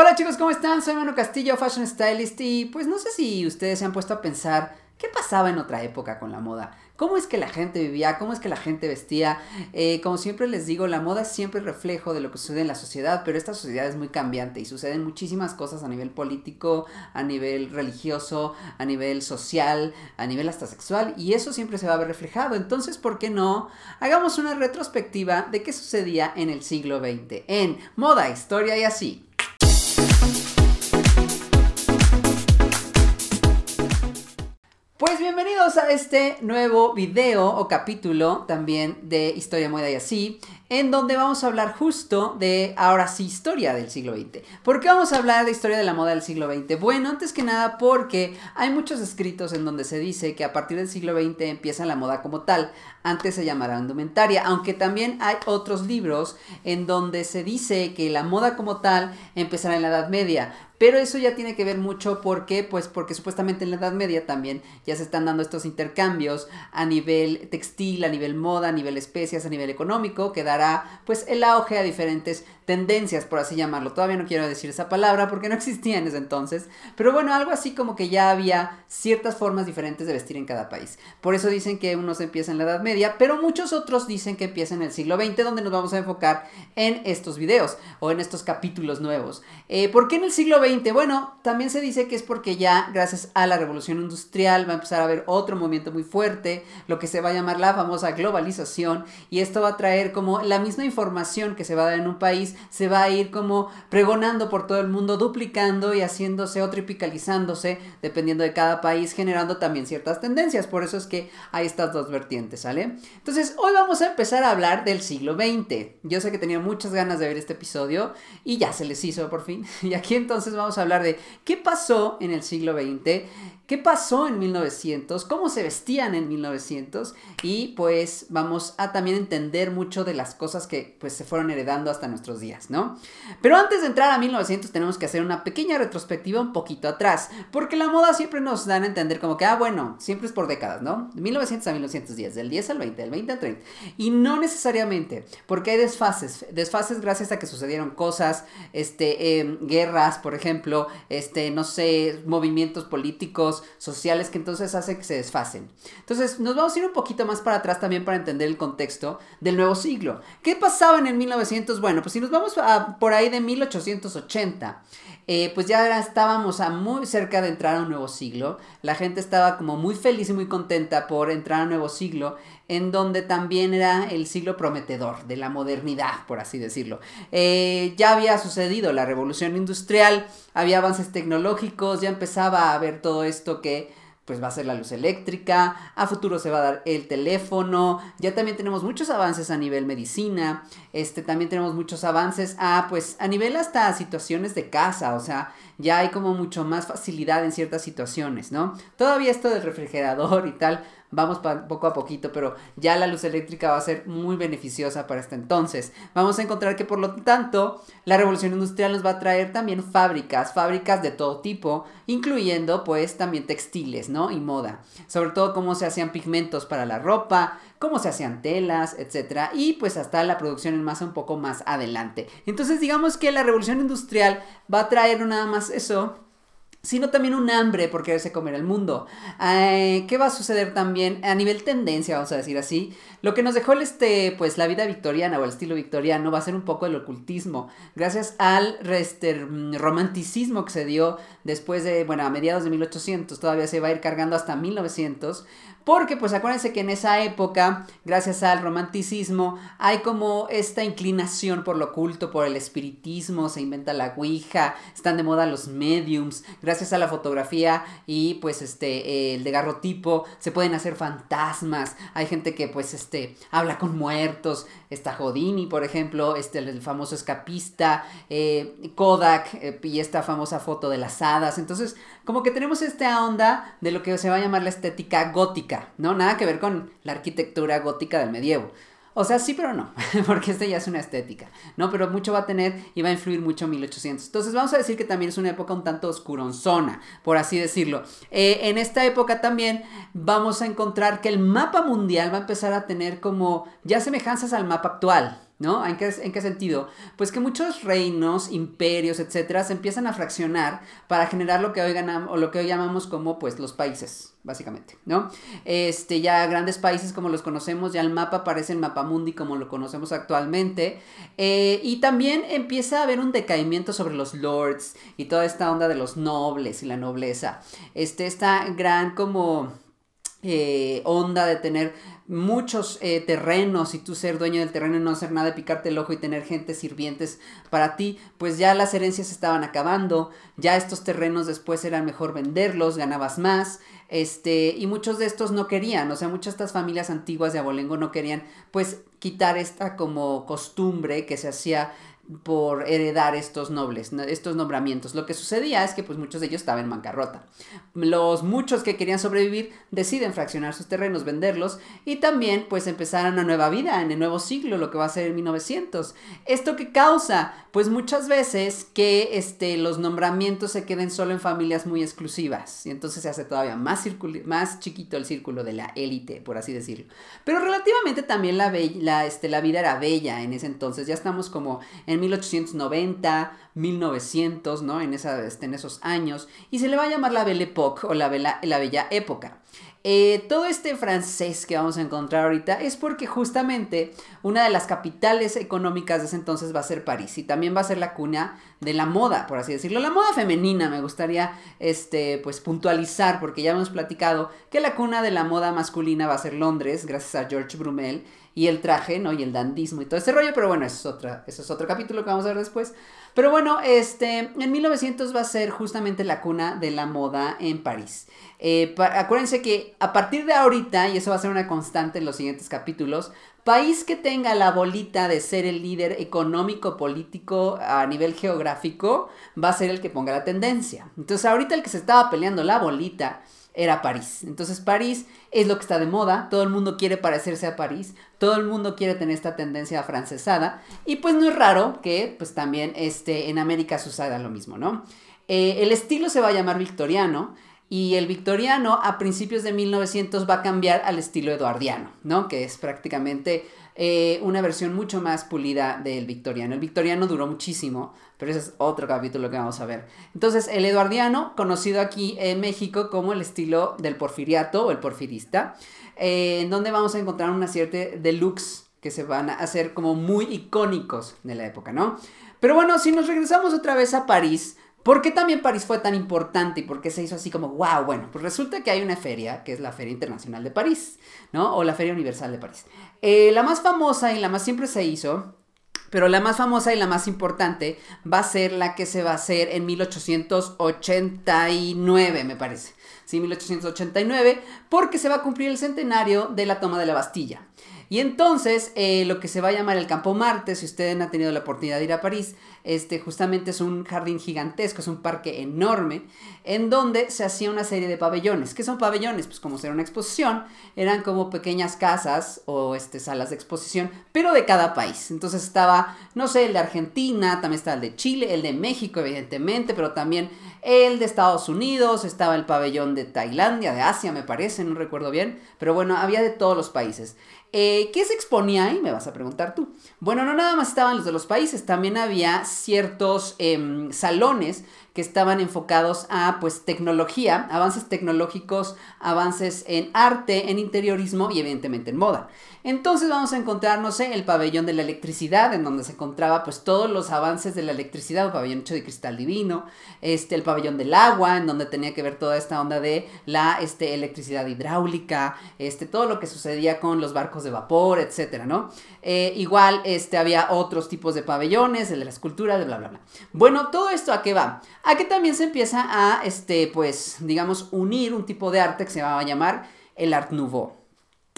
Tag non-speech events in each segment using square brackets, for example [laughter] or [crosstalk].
Hola chicos, ¿cómo están? Soy Manu Castillo, Fashion Stylist y pues no sé si ustedes se han puesto a pensar qué pasaba en otra época con la moda. ¿Cómo es que la gente vivía? ¿Cómo es que la gente vestía? Eh, como siempre les digo, la moda es siempre reflejo de lo que sucede en la sociedad, pero esta sociedad es muy cambiante y suceden muchísimas cosas a nivel político, a nivel religioso, a nivel social, a nivel hasta sexual y eso siempre se va a ver reflejado. Entonces, ¿por qué no? Hagamos una retrospectiva de qué sucedía en el siglo XX en moda, historia y así. Pues bienvenidos a este nuevo video o capítulo también de Historia, Moda y así, en donde vamos a hablar justo de, ahora sí, historia del siglo XX. ¿Por qué vamos a hablar de historia de la moda del siglo XX? Bueno, antes que nada porque hay muchos escritos en donde se dice que a partir del siglo XX empieza la moda como tal, antes se llamará indumentaria, aunque también hay otros libros en donde se dice que la moda como tal empezará en la Edad Media, pero eso ya tiene que ver mucho porque, pues porque supuestamente en la Edad Media también ya se están dando estos intercambios a nivel textil, a nivel moda, a nivel especias, a nivel económico, que dará pues el auge a diferentes tendencias, por así llamarlo. Todavía no quiero decir esa palabra porque no existía en ese entonces, pero bueno, algo así como que ya había ciertas formas diferentes de vestir en cada país. Por eso dicen que unos empieza en la Edad Media, pero muchos otros dicen que empieza en el siglo XX, donde nos vamos a enfocar en estos videos o en estos capítulos nuevos. Eh, ¿Por qué en el siglo XX? Bueno, también se dice que es porque ya gracias a la revolución industrial va a empezar a haber otro movimiento muy fuerte, lo que se va a llamar la famosa globalización, y esto va a traer como la misma información que se va a dar en un país se va a ir como pregonando por todo el mundo, duplicando y haciéndose o tripicalizándose, dependiendo de cada país, generando también ciertas tendencias. Por eso es que hay estas dos vertientes, ¿sale? Entonces, hoy vamos a empezar a hablar del siglo XX. Yo sé que tenía muchas ganas de ver este episodio y ya se les hizo por fin. [laughs] Y aquí entonces vamos a hablar de qué pasó en el siglo XX qué pasó en 1900, cómo se vestían en 1900 y pues vamos a también entender mucho de las cosas que pues se fueron heredando hasta nuestros días, ¿no? Pero antes de entrar a 1900 tenemos que hacer una pequeña retrospectiva un poquito atrás, porque la moda siempre nos dan a entender como que, ah, bueno, siempre es por décadas, ¿no? De 1900 a 1910, del 10 al 20, del 20 al 30. Y no necesariamente, porque hay desfases, desfases gracias a que sucedieron cosas, este, em, guerras, por ejemplo, este, no sé, movimientos políticos, sociales que entonces hacen que se desfacen. Entonces nos vamos a ir un poquito más para atrás también para entender el contexto del nuevo siglo. ¿Qué pasaba en el 1900? Bueno, pues si nos vamos por ahí de 1880, eh, pues ya estábamos a muy cerca de entrar a un nuevo siglo. La gente estaba como muy feliz y muy contenta por entrar a un nuevo siglo, en donde también era el siglo prometedor de la modernidad, por así decirlo. Eh, ya había sucedido la revolución industrial, había avances tecnológicos, ya empezaba a ver todo esto que pues va a ser la luz eléctrica, a futuro se va a dar el teléfono, ya también tenemos muchos avances a nivel medicina, este también tenemos muchos avances a pues a nivel hasta situaciones de casa, o sea, ya hay como mucho más facilidad en ciertas situaciones, ¿no? Todavía esto del refrigerador y tal, vamos poco a poquito, pero ya la luz eléctrica va a ser muy beneficiosa para este entonces. Vamos a encontrar que por lo tanto la revolución industrial nos va a traer también fábricas, fábricas de todo tipo, incluyendo pues también textiles, ¿no? Y moda. Sobre todo cómo se hacían pigmentos para la ropa, cómo se hacían telas, etcétera, y pues hasta la producción en masa un poco más adelante. Entonces digamos que la revolución industrial va a traer nada más eso, sino también un hambre por quererse comer el mundo. ¿Qué va a suceder también a nivel tendencia, vamos a decir así? Lo que nos dejó el, este, pues, la vida victoriana o el estilo victoriano va a ser un poco el ocultismo, gracias al este, romanticismo que se dio después de, bueno, a mediados de 1800, todavía se va a ir cargando hasta 1900, porque pues acuérdense que en esa época, gracias al romanticismo, hay como esta inclinación por lo oculto, por el espiritismo, se inventa la Ouija, están de moda los mediums, gracias a la fotografía y pues este, el de garrotipo, se pueden hacer fantasmas, hay gente que pues este, habla con muertos, está Houdini, por ejemplo, este, el famoso escapista, eh, Kodak eh, y esta famosa foto de las hadas, entonces como que tenemos esta onda de lo que se va a llamar la estética gótica, ¿no? Nada que ver con la arquitectura gótica del medievo. O sea, sí, pero no, [laughs] porque esta ya es una estética, ¿no? Pero mucho va a tener y va a influir mucho en 1800. Entonces vamos a decir que también es una época un tanto oscuronzona, por así decirlo. Eh, en esta época también vamos a encontrar que el mapa mundial va a empezar a tener como ya semejanzas al mapa actual, ¿no? ¿En qué, ¿En qué, sentido? Pues que muchos reinos, imperios, etcétera, se empiezan a fraccionar para generar lo que hoy ganamos, o lo que hoy llamamos como pues los países, básicamente, ¿no? Este, ya grandes países como los conocemos, ya el mapa parece el mapa mundi como lo conocemos actualmente, eh, y también empieza a haber un decaimiento sobre los lords y toda esta onda de los nobles y la nobleza, este, esta gran como eh, onda de tener muchos eh, terrenos y tú ser dueño del terreno y no hacer nada picarte el ojo y tener gente sirvientes para ti, pues ya las herencias estaban acabando, ya estos terrenos después era mejor venderlos, ganabas más, este, y muchos de estos no querían, o sea, muchas de estas familias antiguas de Abolengo no querían, pues, quitar esta como costumbre que se hacía por heredar estos nobles, estos nombramientos. Lo que sucedía es que pues muchos de ellos estaban en bancarrota. Los muchos que querían sobrevivir deciden fraccionar sus terrenos, venderlos y también pues empezar una nueva vida en el nuevo siglo, lo que va a ser en 1900. Esto que causa pues muchas veces que este, los nombramientos se queden solo en familias muy exclusivas y entonces se hace todavía más, más chiquito el círculo de la élite, por así decirlo. Pero relativamente también la, la, este, la vida era bella en ese entonces, ya estamos como en 1890, 1900, ¿no? En, esa, este, en esos años. Y se le va a llamar la Belle Époque o la, la Bella Época. Eh, todo este francés que vamos a encontrar ahorita es porque justamente una de las capitales económicas de ese entonces va a ser París y también va a ser la cuna de la moda, por así decirlo. La moda femenina me gustaría este, pues, puntualizar porque ya hemos platicado que la cuna de la moda masculina va a ser Londres, gracias a George Brumel y el traje, ¿no? Y el dandismo y todo ese rollo, pero bueno, eso es, otra, eso es otro capítulo que vamos a ver después. Pero bueno, este, en 1900 va a ser justamente la cuna de la moda en París. Eh, acuérdense que a partir de ahorita, y eso va a ser una constante en los siguientes capítulos, país que tenga la bolita de ser el líder económico, político a nivel geográfico, va a ser el que ponga la tendencia. Entonces ahorita el que se estaba peleando la bolita era París. Entonces París es lo que está de moda, todo el mundo quiere parecerse a París, todo el mundo quiere tener esta tendencia francesada y pues no es raro que pues también este, en América suceda lo mismo, ¿no? Eh, el estilo se va a llamar victoriano y el victoriano a principios de 1900 va a cambiar al estilo eduardiano, ¿no? Que es prácticamente eh, una versión mucho más pulida del victoriano. El victoriano duró muchísimo, pero ese es otro capítulo que vamos a ver. Entonces, el eduardiano, conocido aquí en México como el estilo del porfiriato o el porfirista, eh, en donde vamos a encontrar una serie de looks que se van a hacer como muy icónicos de la época, ¿no? Pero bueno, si nos regresamos otra vez a París, ¿Por qué también París fue tan importante y por qué se hizo así como, wow? Bueno, pues resulta que hay una feria, que es la Feria Internacional de París, ¿no? O la Feria Universal de París. Eh, la más famosa y la más siempre se hizo, pero la más famosa y la más importante va a ser la que se va a hacer en 1889, me parece. Sí, 1889, porque se va a cumplir el centenario de la toma de la Bastilla. Y entonces, eh, lo que se va a llamar el Campo Marte, si ustedes han tenido la oportunidad de ir a París, este justamente es un jardín gigantesco, es un parque enorme, en donde se hacía una serie de pabellones. ¿Qué son pabellones? Pues como ser una exposición, eran como pequeñas casas o este, salas de exposición, pero de cada país. Entonces estaba, no sé, el de Argentina, también estaba el de Chile, el de México, evidentemente, pero también el de Estados Unidos, estaba el pabellón de Tailandia, de Asia, me parece, no recuerdo bien, pero bueno, había de todos los países. Eh, ¿Qué se exponía ahí? Me vas a preguntar tú. Bueno, no nada más estaban los de los países, también había ciertos em, salones que estaban enfocados a pues tecnología, avances tecnológicos, avances en arte, en interiorismo y evidentemente en moda. Entonces vamos a encontrar, no sé, el pabellón de la electricidad, en donde se encontraba pues todos los avances de la electricidad, un pabellón hecho de cristal divino, este, el pabellón del agua, en donde tenía que ver toda esta onda de la este, electricidad hidráulica, este, todo lo que sucedía con los barcos de vapor, etcétera, ¿no? Eh, igual este, había otros tipos de pabellones, el de la escultura, de bla, bla, bla. Bueno, todo esto a qué va? A que también se empieza a, este, pues, digamos, unir un tipo de arte que se va a llamar el Art Nouveau.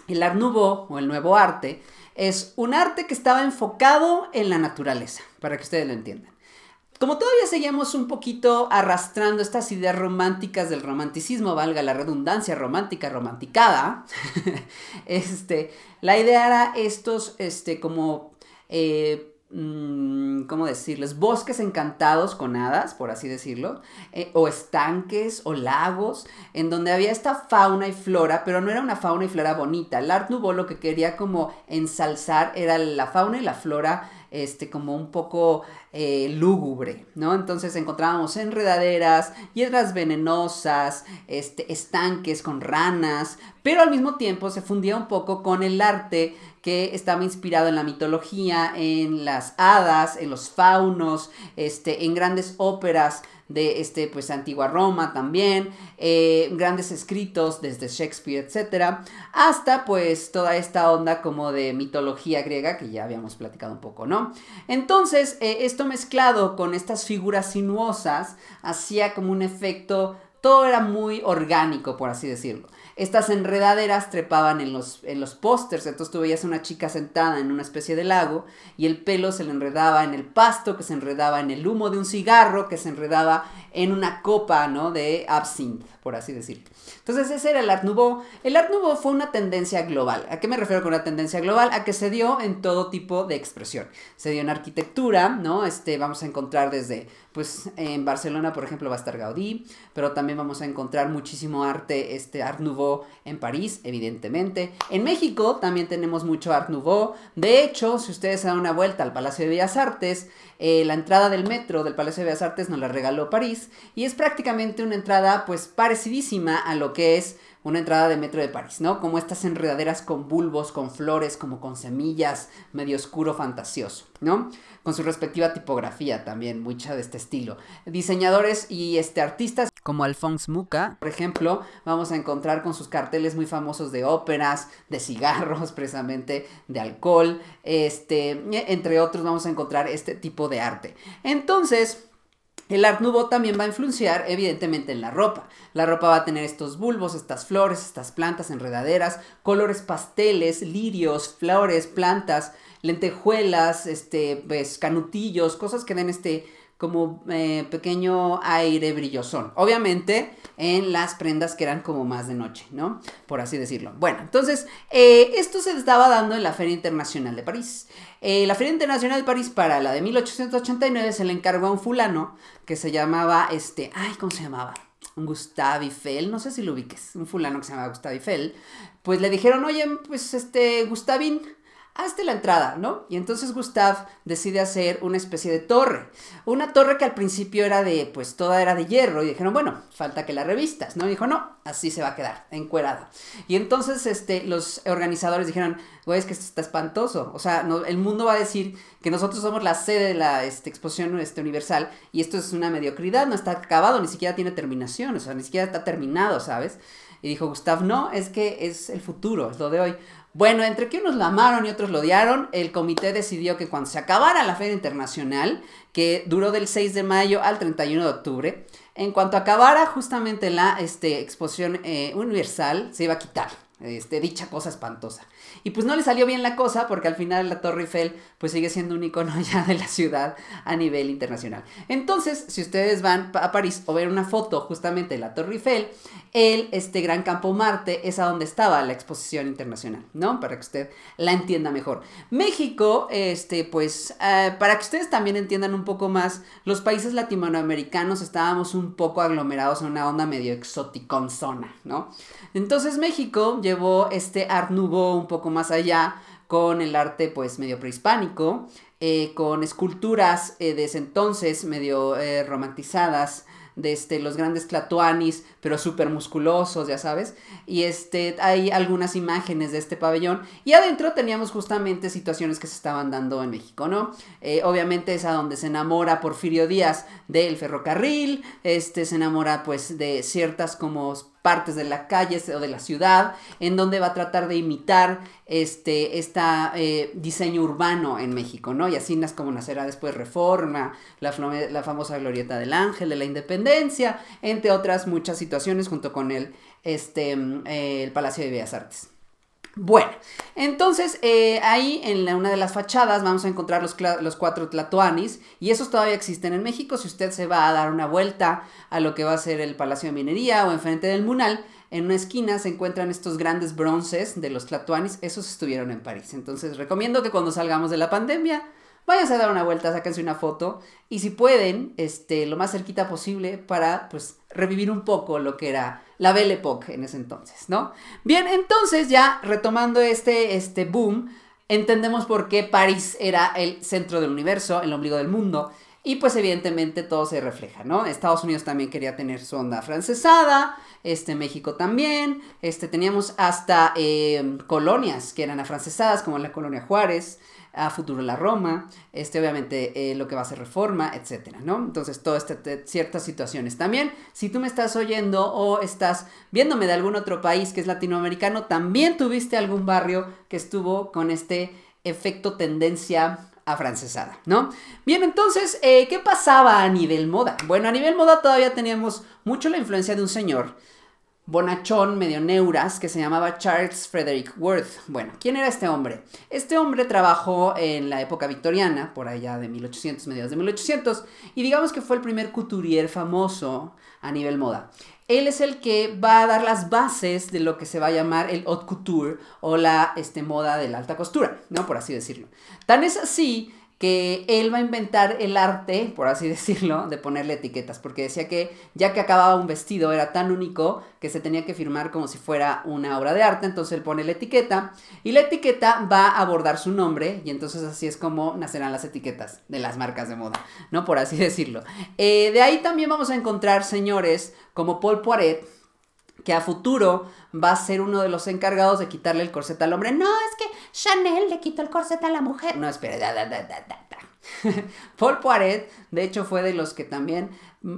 El Art Nouveau o el nuevo arte es un arte que estaba enfocado en la naturaleza, para que ustedes lo entiendan. Como todavía seguíamos un poquito arrastrando estas ideas románticas del romanticismo, valga la redundancia romántica, romanticada, [laughs] este, la idea era estos, este, como eh, ¿cómo decirles? Bosques encantados con hadas, por así decirlo, eh, o estanques o lagos, en donde había esta fauna y flora, pero no era una fauna y flora bonita. El Art Nouveau lo que quería como ensalzar era la fauna y la flora este, como un poco eh, lúgubre, ¿no? Entonces encontrábamos enredaderas, hiedras venenosas, este, estanques con ranas, pero al mismo tiempo se fundía un poco con el arte que estaba inspirado en la mitología, en las hadas, en los faunos, este, en grandes óperas de este, pues, antigua Roma también, eh, grandes escritos desde Shakespeare, etcétera, hasta pues toda esta onda como de mitología griega que ya habíamos platicado un poco, ¿no? Entonces, eh, esto mezclado con estas figuras sinuosas hacía como un efecto, todo era muy orgánico, por así decirlo estas enredaderas trepaban en los, en los pósters, entonces tú veías una chica sentada en una especie de lago y el pelo se le enredaba en el pasto, que se enredaba en el humo de un cigarro, que se enredaba en una copa, ¿no? De absinthe, por así decirlo. Entonces ese era el Art Nouveau. El Art Nouveau fue una tendencia global. ¿A qué me refiero con una tendencia global? A que se dio en todo tipo de expresión. Se dio en arquitectura, ¿no? Este, vamos a encontrar desde, pues en Barcelona, por ejemplo, va a estar Gaudí, pero también vamos a encontrar muchísimo arte, este Art Nouveau en París, evidentemente. En México también tenemos mucho Art Nouveau. De hecho, si ustedes dan una vuelta al Palacio de Bellas Artes, eh, la entrada del metro del Palacio de Bellas Artes nos la regaló París y es prácticamente una entrada pues parecidísima a lo que es una entrada de metro de París, ¿no? Como estas enredaderas con bulbos, con flores, como con semillas, medio oscuro, fantasioso, ¿no? Con su respectiva tipografía también, mucha de este estilo. Diseñadores y este, artistas como Alphonse Muca, por ejemplo, vamos a encontrar con sus carteles muy famosos de óperas, de cigarros, [laughs] precisamente, de alcohol, este, entre otros vamos a encontrar este tipo de arte. Entonces, el Art Nouveau también va a influenciar evidentemente en la ropa. La ropa va a tener estos bulbos, estas flores, estas plantas enredaderas, colores pasteles, lirios, flores, plantas, lentejuelas, este, pues, canutillos, cosas que den este como eh, pequeño aire brillosón. Obviamente en las prendas que eran como más de noche, ¿no? Por así decirlo. Bueno, entonces eh, esto se estaba dando en la Feria Internacional de París. Eh, la Feria Internacional de París para la de 1889 se le encargó a un fulano que se llamaba, este, ay, ¿cómo se llamaba? Gustave Eiffel, no sé si lo ubiques, un fulano que se llamaba Gustave Eiffel, pues le dijeron, oye, pues este, Gustavín, hazte la entrada, ¿no? Y entonces Gustav decide hacer una especie de torre. Una torre que al principio era de, pues toda era de hierro. Y dijeron, bueno, falta que la revistas, ¿no? Y dijo, no, así se va a quedar, encuerada. Y entonces este, los organizadores dijeron, güey, es que esto está espantoso. O sea, el mundo va a decir que nosotros somos la sede de la este, exposición este, universal y esto es una mediocridad, no está acabado, ni siquiera tiene terminación, o sea, ni siquiera está terminado, ¿sabes? Y dijo Gustav, no, es que es el futuro, es lo de hoy. Bueno, entre que unos la amaron y otros lo odiaron, el comité decidió que cuando se acabara la Feria Internacional, que duró del 6 de mayo al 31 de octubre, en cuanto acabara justamente la este, exposición eh, universal, se iba a quitar este, dicha cosa espantosa. Y pues no le salió bien la cosa porque al final la Torre Eiffel pues sigue siendo un icono [laughs] ya de la ciudad a nivel internacional. Entonces, si ustedes van a París o ver una foto justamente de la Torre Eiffel, el este gran campo Marte es a donde estaba la exposición internacional, ¿no? Para que usted la entienda mejor. México, este, pues, eh, para que ustedes también entiendan un poco más, los países latinoamericanos estábamos un poco aglomerados en una onda medio exoticón zona, ¿no? Entonces México llevó este Art Nouveau un poco más allá con el arte pues medio prehispánico, eh, con esculturas eh, de ese entonces medio eh, romantizadas, de este, los grandes tlatoanis, pero súper musculosos, ya sabes. Y este, hay algunas imágenes de este pabellón. Y adentro teníamos justamente situaciones que se estaban dando en México, ¿no? obviamente es a donde se enamora Porfirio Díaz del ferrocarril, este, se enamora pues de ciertas como partes de la calle o de la ciudad, en donde va a tratar de imitar este eh, diseño urbano en México, ¿no? Y así como nacerá después Reforma, la, la, famosa Glorieta del Ángel, de la Independencia, entre otras muchas situaciones junto con el, este, eh, el Palacio de Bellas Artes. Bueno, entonces eh, ahí en una de las fachadas vamos a encontrar los, los, cuatro tlatoanis y esos todavía existen en México. Si usted se va a dar una vuelta a lo que va a ser el Palacio de Minería o enfrente del Munal, en una esquina se encuentran estos grandes bronces de los tlatoanis. Esos estuvieron en París. Entonces recomiendo que cuando salgamos de la pandemia váyanse a dar una vuelta, sáquense una foto y si pueden, este, lo más cerquita posible para pues revivir un poco lo que era la Belle Époque en ese entonces, ¿no? Bien, entonces ya retomando este, este boom, entendemos por qué París era el centro del universo, el ombligo del mundo. Y pues evidentemente todo se refleja, ¿no? Estados Unidos también quería tener su onda francesada, este México también, este teníamos hasta eh, colonias que eran afrancesadas, como la colonia Juárez, a futuro la Roma, este obviamente eh, lo que va a ser reforma, etcétera, ¿no? Entonces, todas este, ciertas situaciones. También, si tú me estás oyendo o estás viéndome de algún otro país que es latinoamericano, también tuviste algún barrio que estuvo con este efecto tendencia afrancesada, ¿no? Bien, entonces, eh, ¿qué pasaba a nivel moda? Bueno, a nivel moda todavía teníamos mucho la influencia de un señor bonachón, medio neuras, que se llamaba Charles Frederick Worth. Bueno, ¿quién era este hombre? Este hombre trabajó en la época victoriana, por allá de 1800, mediados de 1800, y digamos que fue el primer couturier famoso a nivel moda. Él es el que va a dar las bases de lo que se va a llamar el haute couture o la este, moda de la alta costura, ¿no? Por así decirlo. Tan es así que él va a inventar el arte, por así [laughs] decirlo, de ponerle etiquetas, porque decía que ya que acababa un vestido era tan único que se tenía que firmar como si fuera una obra de arte, entonces él pone la etiqueta y la etiqueta va a abordar su nombre y entonces así es como nacerán las etiquetas de las marcas de moda, ¿no? Por así [laughs] decirlo. Eh, de ahí también vamos a encontrar señores como Paul Poiret, que a futuro va a ser uno de los encargados de quitarle el corset al hombre. No, es que Chanel le quitó el corset a la mujer. No, espera, da, da, da, [laughs] Paul Poiret, de hecho, fue de los que también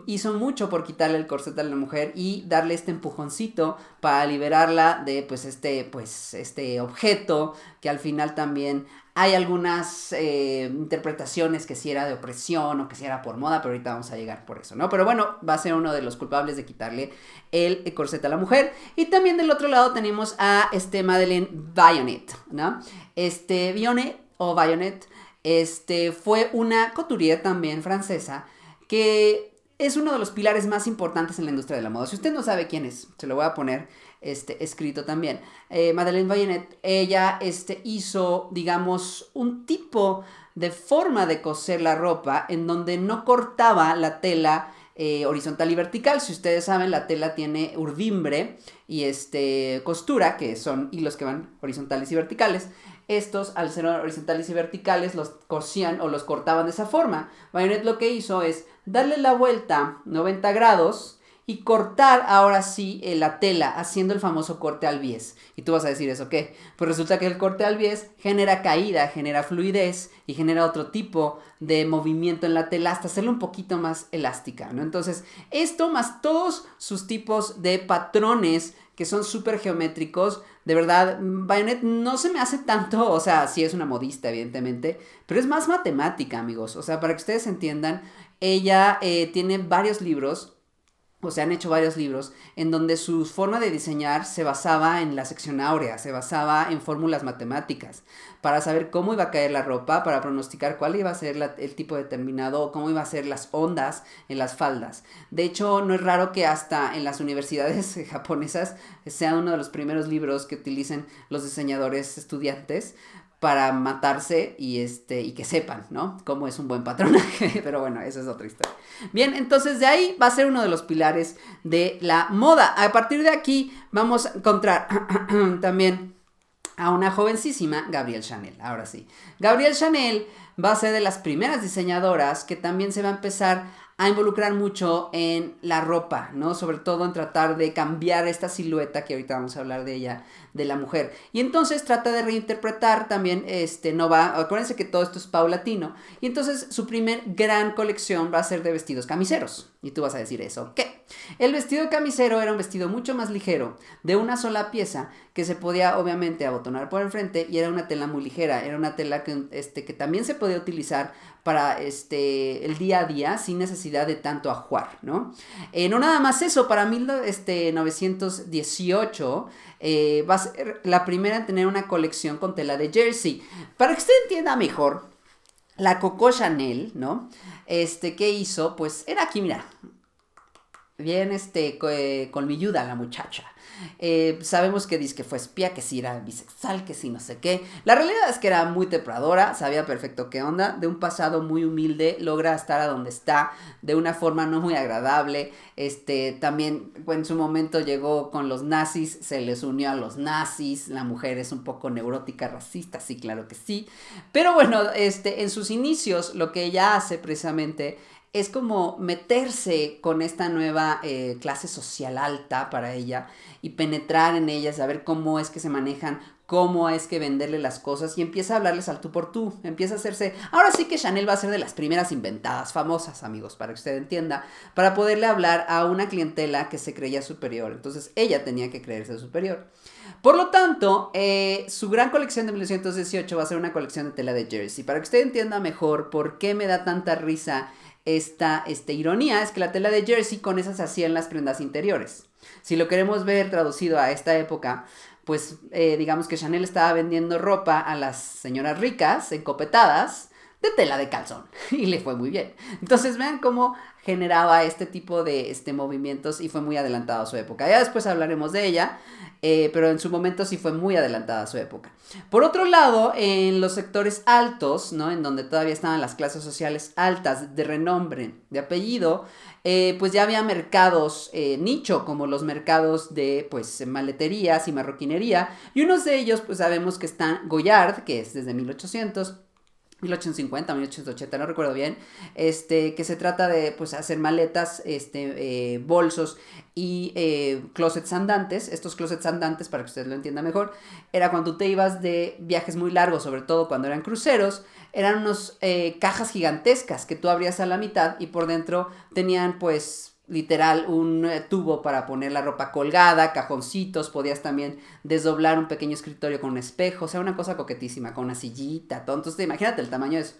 hizo mucho por quitarle el corset a la mujer y darle este empujoncito para liberarla de pues este pues este objeto que al final también hay algunas eh, interpretaciones que si era de opresión o que si era por moda, pero ahorita vamos a llegar por eso, ¿no? Pero bueno, va a ser uno de los culpables de quitarle el corset a la mujer. Y también del otro lado tenemos a este Madeleine Bayonet, ¿no? Este Bayonet o Bayonet, este fue una couturier también francesa que es uno de los pilares más importantes en la industria de la moda. Si usted no sabe quién es, se lo voy a poner este, escrito también. Eh, Madeleine Bayonet, ella este, hizo, digamos, un tipo de forma de coser la ropa en donde no cortaba la tela eh, horizontal y vertical. Si ustedes saben, la tela tiene urdimbre y este, costura, que son hilos que van horizontales y verticales. Estos, al ser horizontales y verticales, los cosían o los cortaban de esa forma. Bayonet lo que hizo es darle la vuelta 90 grados y cortar ahora sí eh, la tela haciendo el famoso corte al bies. Y tú vas a decir eso qué? Pues resulta que el corte al bies genera caída, genera fluidez y genera otro tipo de movimiento en la tela hasta hacerla un poquito más elástica, ¿no? Entonces, esto más todos sus tipos de patrones que son súper geométricos, de verdad, Bayonet no se me hace tanto, o sea, sí es una modista, evidentemente, pero es más matemática, amigos. O sea, para que ustedes entiendan, ella eh, tiene varios libros o se han hecho varios libros, en donde su forma de diseñar se basaba en la sección áurea, se basaba en fórmulas matemáticas, para saber cómo iba a caer la ropa, para pronosticar cuál iba a ser el tipo determinado, cómo iba a ser las ondas en las faldas. De hecho, no es raro que hasta en las universidades [laughs] japonesas sea uno de los primeros libros que utilicen los diseñadores estudiantes para matarse y, este, y que sepan, ¿no? Cómo es un buen patronaje. [laughs] Pero bueno, esa es otra historia. Bien, entonces de ahí va a ser uno de los pilares de la moda. A partir de aquí vamos a encontrar [clears throat] también a una jovencísima Gabrielle Chanel. Ahora sí. Gabrielle Chanel va a ser de las primeras diseñadoras que también se va a empezar a involucrar mucho en la ropa, ¿no? Sobre todo en tratar de cambiar esta silueta, que ahorita vamos a hablar de ella, de la mujer. Y entonces trata de reinterpretar también, este, no va, acuérdense que todo esto es paulatino. Y entonces su primer gran colección va a ser de vestidos camiseros. Y tú vas a decir eso, ¿qué? El vestido camisero era un vestido mucho más ligero, de una sola pieza, que se podía obviamente abotonar por enfrente y era una tela muy ligera, era una tela que, este, que también se podía utilizar para este, el día a día sin necesidad de tanto ajuar, ¿no? Eh, no nada más eso, para 1918 este, eh, va a ser la primera en tener una colección con tela de jersey. Para que usted entienda mejor, la Coco Chanel, ¿no? Este, ¿qué hizo? Pues era aquí, mira, bien este, eh, colmilluda la muchacha. Eh, sabemos que dice que fue espía, que sí era bisexual, que sí no sé qué. La realidad es que era muy tepradora, sabía perfecto qué onda, de un pasado muy humilde, logra estar a donde está de una forma no muy agradable. Este, también en su momento llegó con los nazis, se les unió a los nazis, la mujer es un poco neurótica, racista, sí, claro que sí. Pero bueno, este, en sus inicios lo que ella hace precisamente es como meterse con esta nueva eh, clase social alta para ella y penetrar en ella, saber cómo es que se manejan, cómo es que venderle las cosas y empieza a hablarles al tú por tú, empieza a hacerse, ahora sí que Chanel va a ser de las primeras inventadas, famosas amigos, para que usted entienda, para poderle hablar a una clientela que se creía superior, entonces ella tenía que creerse superior. Por lo tanto, eh, su gran colección de 1918 va a ser una colección de tela de jersey. Para que usted entienda mejor por qué me da tanta risa esta, ironía es que la tela de jersey con esa se hacían las prendas interiores. Si lo queremos ver traducido a esta época, pues eh, digamos que Chanel estaba vendiendo ropa a las señoras ricas, encopetadas, de tela de calzón. [laughs] Y le fue muy bien. Entonces vean cómo generaba este tipo de este, movimientos y fue muy adelantado a su época. Ya después hablaremos de ella, eh, pero en su momento sí fue muy adelantada a su época. Por otro lado, en los sectores altos, ¿no? En donde todavía estaban las clases sociales altas de renombre, de apellido, eh, pues ya había mercados eh, nicho, como los mercados de, pues, maleterías y marroquinería, y unos de ellos, pues sabemos que están Goyard, que es desde 1800, 1850, 1880, no recuerdo bien, este, que se trata de pues hacer maletas, este, eh, bolsos y eh, closets andantes. Estos closets andantes, para que usted lo entienda mejor, era cuando te ibas de viajes muy largos, sobre todo cuando eran cruceros, eran unos eh, cajas gigantescas que tú abrías a la mitad y por dentro tenían pues literal un eh, tubo para poner la ropa colgada, cajoncitos, podías también desdoblar un pequeño escritorio con un espejo, o sea, una cosa coquetísima, con una sillita, todo. Entonces, imagínate el tamaño de eso.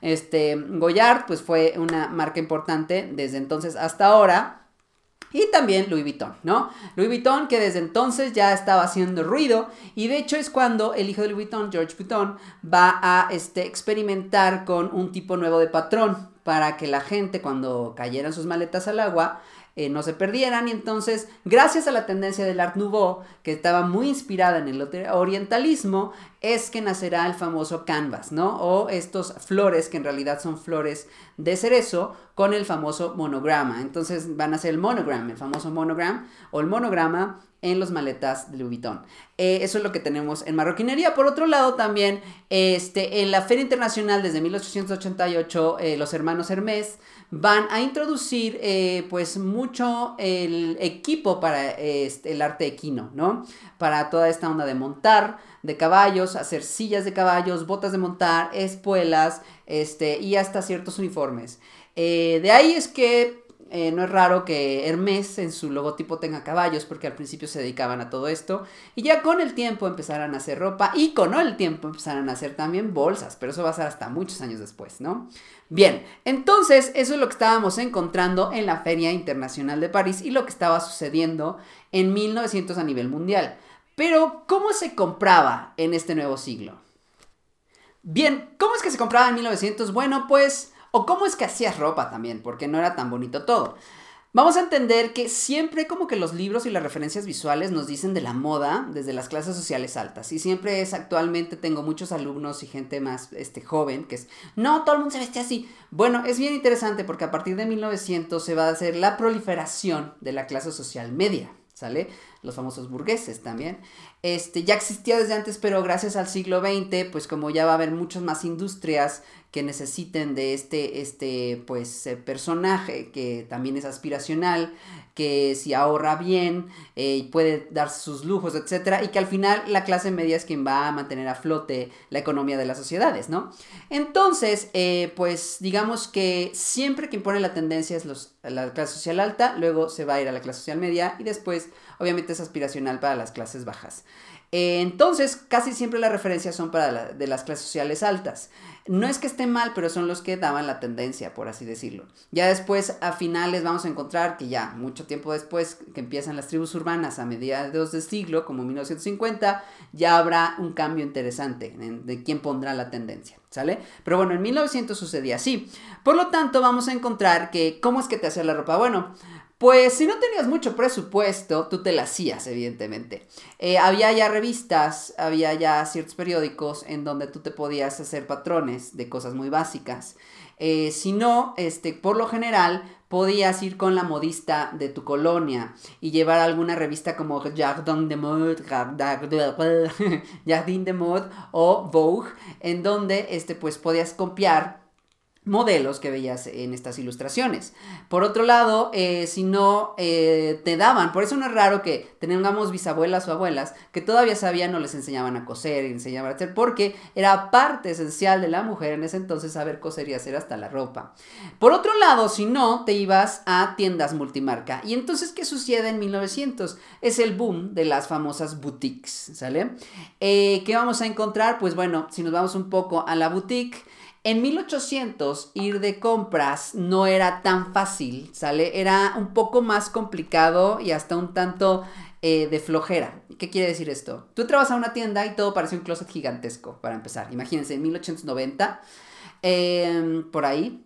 Este, Goyard, pues fue una marca importante desde entonces hasta ahora. Y también Louis Vuitton, ¿no? Louis Vuitton que desde entonces ya estaba haciendo ruido y de hecho es cuando el hijo de Louis Vuitton, George Vuitton, va a este, experimentar con un tipo nuevo de patrón para que la gente cuando cayeran sus maletas al agua eh, no se perdieran. Y entonces, gracias a la tendencia del Art Nouveau, que estaba muy inspirada en el orientalismo, es que nacerá el famoso canvas, ¿no? O estos flores, que en realidad son flores de cerezo, con el famoso monograma. Entonces van a ser el monogram, el famoso monogram, o el monograma en los maletas de Louis Vuitton. Eh, eso es lo que tenemos en marroquinería. Por otro lado, también este, en la Feria Internacional desde 1888, eh, los hermanos Hermès van a introducir eh, pues mucho el equipo para este, el arte equino, ¿no? Para toda esta onda de montar de caballos, hacer sillas de caballos, botas de montar, espuelas, este, y hasta ciertos uniformes. de ahí es que eh, no es raro que Hermes en su logotipo tenga caballos porque al principio se dedicaban a todo esto y ya con el tiempo empezaron a hacer ropa y con el tiempo empezaron a hacer también bolsas, pero eso va a ser hasta muchos años después, ¿no? Bien, entonces eso es lo que estábamos encontrando en la Feria Internacional de París y lo que estaba sucediendo en 1900 a nivel mundial. Pero, ¿cómo se compraba en este nuevo siglo? Bien, ¿cómo es que se compraba en 1900? Bueno, pues o cómo es que hacías ropa también, porque no era tan bonito todo. Vamos a entender que siempre como que los libros y las referencias visuales nos dicen de la moda desde las clases sociales altas. Y siempre es actualmente, tengo muchos alumnos y gente más este, joven que es, no, todo el mundo se veste así. Bueno, es bien interesante porque a partir de 1900 se va a hacer la proliferación de la clase social media. ¿Sale? Los famosos burgueses también. Este, ya existía desde antes, pero gracias al siglo XX, pues como ya va a haber muchas más industrias que necesiten de este, este pues, eh, personaje que también es aspiracional, que si ahorra bien, eh, puede darse sus lujos, etc. Y que al final la clase media es quien va a mantener a flote la economía de las sociedades, ¿no? Entonces, eh, pues digamos que siempre quien pone la tendencia es los, la clase social alta, luego se va a ir a la clase social media y después obviamente es aspiracional para las clases bajas. Entonces, casi siempre las referencias son para de las clases sociales altas. No es que esté mal, pero son los que daban la tendencia, por así decirlo. Ya después, a finales, vamos a encontrar que ya mucho tiempo después que empiezan las tribus urbanas a mediados del siglo, como 1950, ya habrá un cambio interesante de quién pondrá la tendencia. ¿Sale? Pero bueno, en 1900 sucedía así. Por lo tanto, vamos a encontrar que, ¿cómo es que te hacía la ropa? Bueno, pues si no tenías mucho presupuesto, tú te la hacías, evidentemente. Eh, había ya revistas, había ya ciertos periódicos en donde tú te podías hacer patrones de cosas muy básicas. Eh, si no, este, por lo general, podías ir con la modista de tu colonia y llevar alguna revista como Jardin de Mode, Jardin de Mode o Vogue, en donde este, pues, podías copiar modelos que veías en estas ilustraciones. Por otro lado, eh, si no eh, te daban, por eso no es raro que tengamos bisabuelas o abuelas que todavía sabían o les enseñaban a coser enseñaban a hacer, porque era parte esencial de la mujer en ese entonces saber coser y hacer hasta la ropa. Por otro lado, si no, te ibas a tiendas multimarca. Y entonces, ¿qué sucede en 1900? Es el boom de las famosas boutiques, ¿sale? Eh, ¿Qué vamos a encontrar? Pues bueno, si nos vamos un poco a la boutique, en 1800 ir de compras no era tan fácil, ¿sale? Era un poco más complicado y hasta un tanto eh, de flojera. ¿Qué quiere decir esto? Tú entrabas a una tienda y todo parecía un closet gigantesco, para empezar. Imagínense, en 1890, em, por ahí.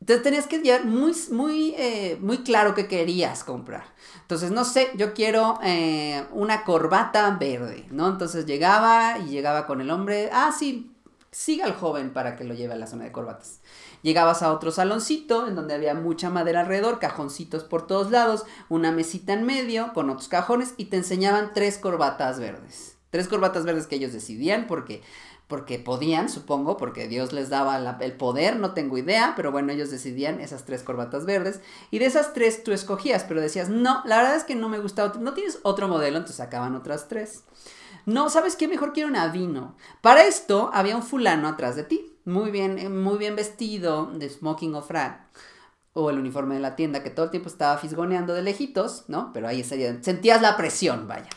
Entonces tenías que llevar muy, muy, eh, muy claro qué querías comprar. Entonces, no sé, yo quiero eh, una corbata verde, ¿no? Entonces llegaba y llegaba con el hombre, ah, sí, siga al joven para que lo lleve a la zona de corbatas. Llegabas a otro saloncito en donde había mucha madera alrededor, cajoncitos por todos lados, una mesita en medio con otros cajones y te enseñaban tres corbatas verdes. Tres corbatas verdes que ellos decidían porque porque podían, supongo, porque Dios les daba el poder, no tengo idea, pero bueno, ellos decidían esas tres corbatas verdes. Y de esas tres tú escogías, pero decías, no, la verdad es que no me gusta otro, no tienes otro modelo, entonces sacaban otras tres. No, ¿sabes qué? Mejor quiero una vino. Para esto había un fulano atrás de ti, muy bien, eh, muy bien vestido, de smoking o frac, o el uniforme de la tienda, que todo el tiempo estaba fisgoneando de lejitos, ¿no? Pero ahí sería, sentías la presión, vaya.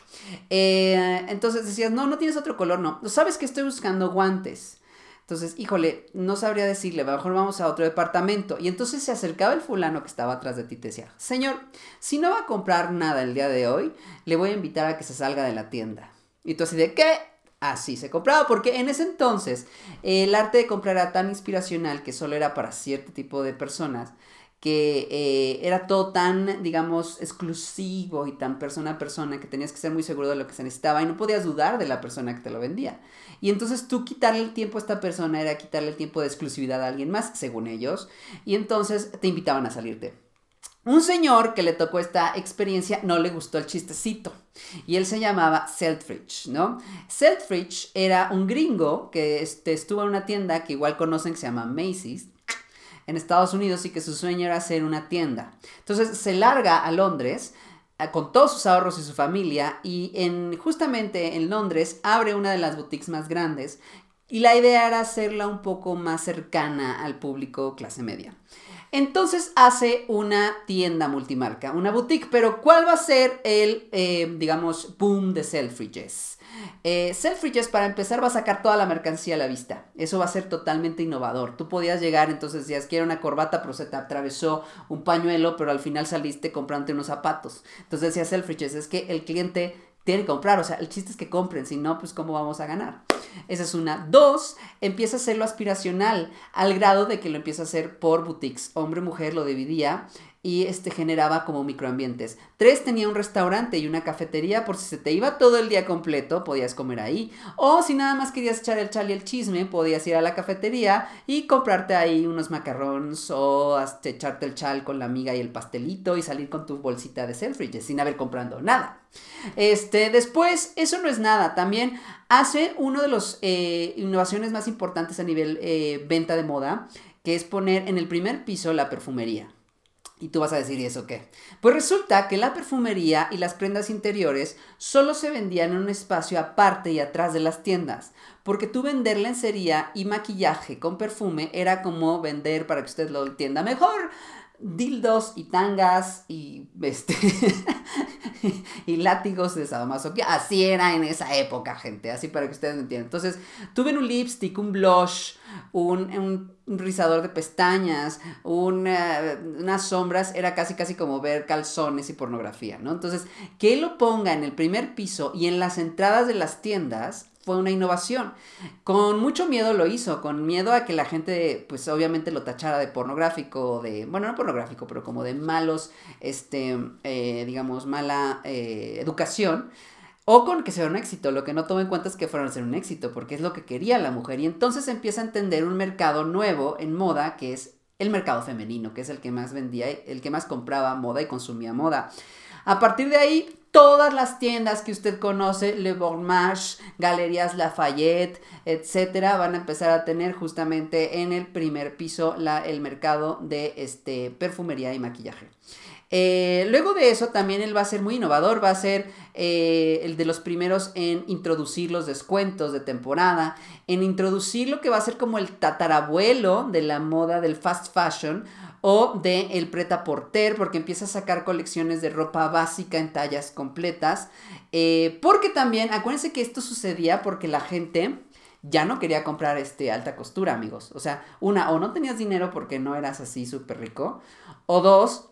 Eh, entonces decías, no, no tienes otro color, no. ¿Sabes que estoy buscando guantes? Entonces, híjole, no sabría decirle, mejor vamos a otro departamento. Y entonces se acercaba el fulano que estaba atrás de ti y te decía, señor, si no va a comprar nada el día de hoy, le voy a invitar a que se salga de la tienda. Y tú así de, ¿qué? Así se compraba, porque en ese entonces el arte de comprar era tan inspiracional que solo era para cierto tipo de personas, que eh, era todo tan, digamos, exclusivo y tan persona a persona que tenías que ser muy seguro de lo que se necesitaba y no podías dudar de la persona que te lo vendía. Y entonces tú quitarle el tiempo a esta persona era quitarle el tiempo de exclusividad a alguien más, según ellos, y entonces te invitaban a salirte. Un señor que le tocó esta experiencia no le gustó el chistecito y él se llamaba Selfridge, ¿no? Selfridge era un gringo que este, estuvo en una tienda que igual conocen que se llama Macy's en Estados Unidos y que su sueño era hacer una tienda. Entonces se larga a Londres eh, con todos sus ahorros y su familia y en, justamente en Londres abre una de las boutiques más grandes y la idea era hacerla un poco más cercana al público clase media. Entonces hace una tienda multimarca, una boutique, pero ¿cuál va a ser el, eh, digamos, boom de Selfridges? Eh, Selfridges, para empezar, va a sacar toda la mercancía a la vista. Eso va a ser totalmente innovador. Tú podías llegar, entonces decías, quiero una corbata, pero se te atravesó un pañuelo, pero al final saliste comprando unos zapatos. Entonces decía Selfridges, es que el cliente tiene que comprar, o sea, el chiste es que compren, si no, pues cómo vamos a ganar. Esa es una. Dos, empieza a hacerlo aspiracional, al grado de que lo empieza a hacer por boutiques. Hombre-mujer lo dividía y este generaba como microambientes. Tres, tenía un restaurante y una cafetería por si se te iba todo el día completo, podías comer ahí. O si nada más querías echar el chal y el chisme, podías ir a la cafetería y comprarte ahí unos macarrones o echarte el chal con la amiga y el pastelito y salir con tu bolsita de Selfridges sin haber comprando nada. Este, después, eso no es nada. También hace uno de las eh, innovaciones más importantes a nivel eh, venta de moda, que es poner en el primer piso la perfumería. Y tú vas a decir, ¿y eso qué? Pues resulta que la perfumería y las prendas interiores solo se vendían en un espacio aparte y atrás de las tiendas, porque tú vender lencería y maquillaje con perfume era como vender para que usted lo entienda mejor dildos y tangas y este [laughs] y látigos de sadomasoquia. Así era en esa época, gente, así para que ustedes entiendan. Entonces, tuve un lipstick, un blush, un, un, rizador de pestañas, unas sombras, era casi casi como ver calzones y pornografía, ¿no? Entonces, que lo ponga en el primer piso y en las entradas de las tiendas fue una innovación. Con mucho miedo lo hizo, con miedo a que la gente, pues obviamente lo tachara de pornográfico, de, bueno, no pornográfico, pero como de malos, este, eh, digamos, mala eh, educación. O con que sea un éxito, lo que no tomo en cuenta es que fueron a ser un éxito, porque es lo que quería la mujer. Y entonces empieza a entender un mercado nuevo en moda, que es el mercado femenino, que es el que más vendía, el que más compraba moda y consumía moda. A partir de ahí, todas las tiendas que usted conoce, Le Bon Marche, Galerías Lafayette, etcétera, van a empezar a tener justamente en el primer piso la, el mercado de este, perfumería y maquillaje. Eh, luego de eso también él va a ser muy innovador, va a ser eh, el de los primeros en introducir los descuentos de temporada, en introducir lo que va a ser como el tatarabuelo de la moda del fast fashion o de el preta porter porque empieza a sacar colecciones de ropa básica en tallas completas eh, porque también acuérdense que esto sucedía porque la gente ya no quería comprar este alta costura amigos. O sea una o no tenías dinero porque no eras así súper rico o dos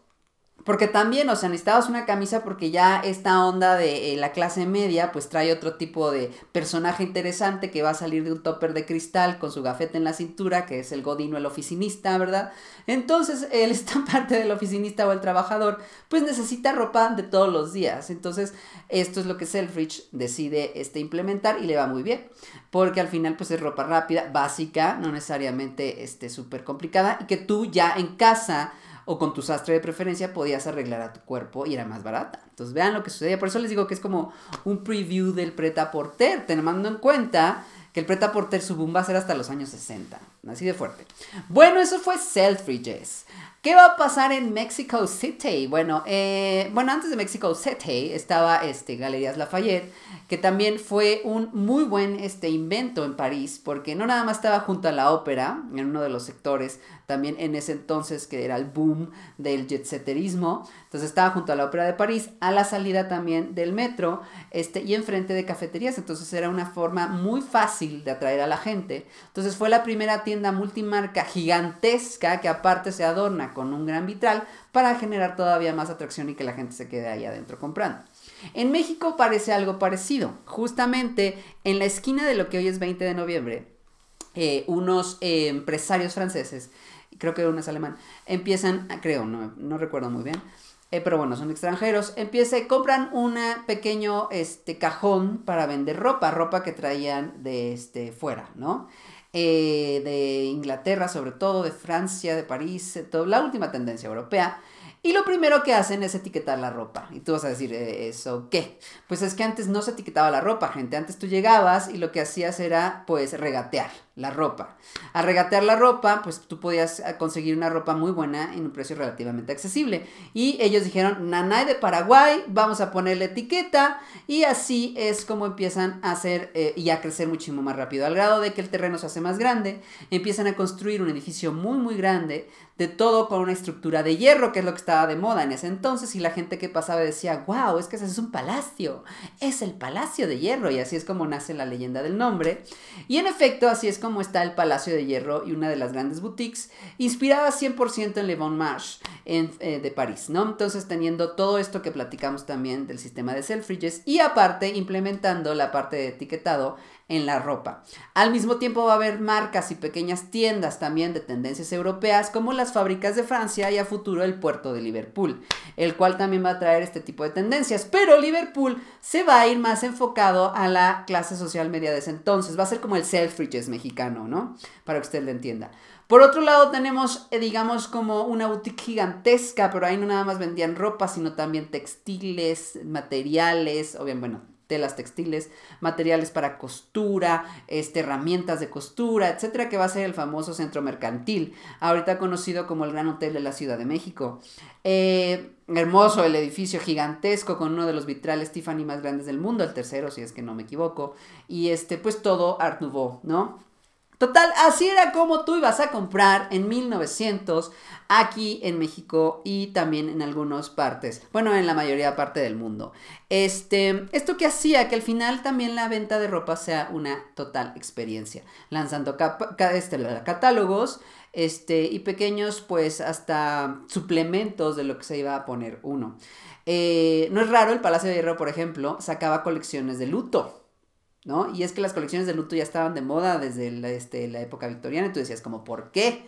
porque también, o sea, necesitabas una camisa porque ya esta onda de eh, la clase media, pues trae otro tipo de personaje interesante que va a salir de un topper de cristal con su gafete en la cintura, que es el godino, el oficinista, ¿verdad? Entonces, él, [laughs] esta parte del oficinista o el trabajador, pues necesita ropa de todos los días. Entonces, esto es lo que Selfridge decide este, implementar y le va muy bien. Porque al final, pues es ropa rápida, básica, no necesariamente este, súper complicada, y que tú ya en casa o con tu sastre de preferencia podías arreglar a tu cuerpo y era más barata. Entonces vean lo que sucedía. Por eso les digo que es como un preview del Preta Porter, teniendo en cuenta que el Preta Porter su boom va a ser hasta los años 60. Así de fuerte. Bueno, eso fue Selfridges. ¿Qué va a pasar en Mexico City? Bueno, eh, bueno, antes de Mexico City estaba este, Galerías Lafayette, que también fue un muy buen este, invento en París, porque no nada más estaba junto a la ópera, en uno de los sectores, también en ese entonces que era el boom del jetseterismo, entonces estaba junto a la ópera de París, a la salida también del metro, este, y enfrente de cafeterías, entonces era una forma muy fácil de atraer a la gente. Entonces fue la primera tienda multimarca gigantesca que aparte se adorna con un gran vitral para generar todavía más atracción y que la gente se quede ahí adentro comprando. En México parece algo parecido. Justamente en la esquina de lo que hoy es 20 de noviembre, eh, unos eh, empresarios franceses, creo que uno es alemán, empiezan, creo, no, recuerdo muy bien, eh, pero bueno, son extranjeros, empieza, compran un pequeño este, cajón para vender ropa, ropa que traían de este, fuera, ¿no? de Inglaterra sobre todo, de Francia, de París, toda la última tendencia europea. Y lo primero que hacen es etiquetar la ropa. Y tú vas a decir, eh, ¿eso qué? Pues es que antes no se etiquetaba la ropa, gente. Antes tú llegabas y lo que hacías era, pues, regatear la ropa. A regatear la ropa, pues tú podías eh, conseguir una ropa muy buena en un precio relativamente accesible. Y ellos dijeron, Nanay de Paraguay, vamos a ponerle etiqueta. Y así es como empiezan a hacer eh, y a crecer muchísimo más rápido. Al grado de que el terreno se hace más grande, empiezan a construir un edificio muy, muy grande, de todo con una estructura de hierro, que es lo que estaba de moda en ese entonces. Y la gente que pasaba decía, wow, es que ese es un palacio. Es el palacio de hierro. Y así es como nace la leyenda del nombre. Y en efecto, así es como está el Palacio de Hierro y una de las grandes boutiques, inspirada 100% en Le Bon Marche eh, de París, ¿no? Entonces teniendo todo esto que platicamos también del sistema de Selfridges y aparte implementando la parte de etiquetado en la ropa. Al mismo tiempo va a haber marcas y pequeñas tiendas también de tendencias europeas como las fábricas de Francia y a futuro el puerto de Liverpool, el cual también va a traer este tipo de tendencias, pero Liverpool se va a ir más enfocado a la clase social media de ese entonces, va a ser como el Selfridges mexicano, ¿no? Para que usted lo entienda. Por otro lado tenemos, eh, digamos, como una boutique gigantesca, pero ahí no nada más vendían ropa, sino también textiles, materiales, o bien, bueno, telas textiles, materiales para costura, este, herramientas de costura, etcétera, que va a ser el famoso centro mercantil, ahorita conocido como el Gran Hotel de la Ciudad de México. Eh, hermoso el edificio gigantesco con uno de los vitrales Tiffany más grandes del mundo, el tercero, si es que no me equivoco, y este, pues todo Art Nouveau, ¿no? Total, así era como tú ibas a comprar en 1900 aquí en México y también en algunas partes, bueno, en la mayoría parte del mundo. Este, esto que hacía que al final también la venta de ropa sea una total experiencia, lanzando este, catálogos este, y pequeños pues hasta suplementos de lo que se iba a poner uno. Eh, no es raro, el Palacio de Hierro, por ejemplo, sacaba colecciones de luto ¿no? Y es que las colecciones de luto ya estaban de moda desde la, este, la época victoriana y tú decías como, ¿por qué?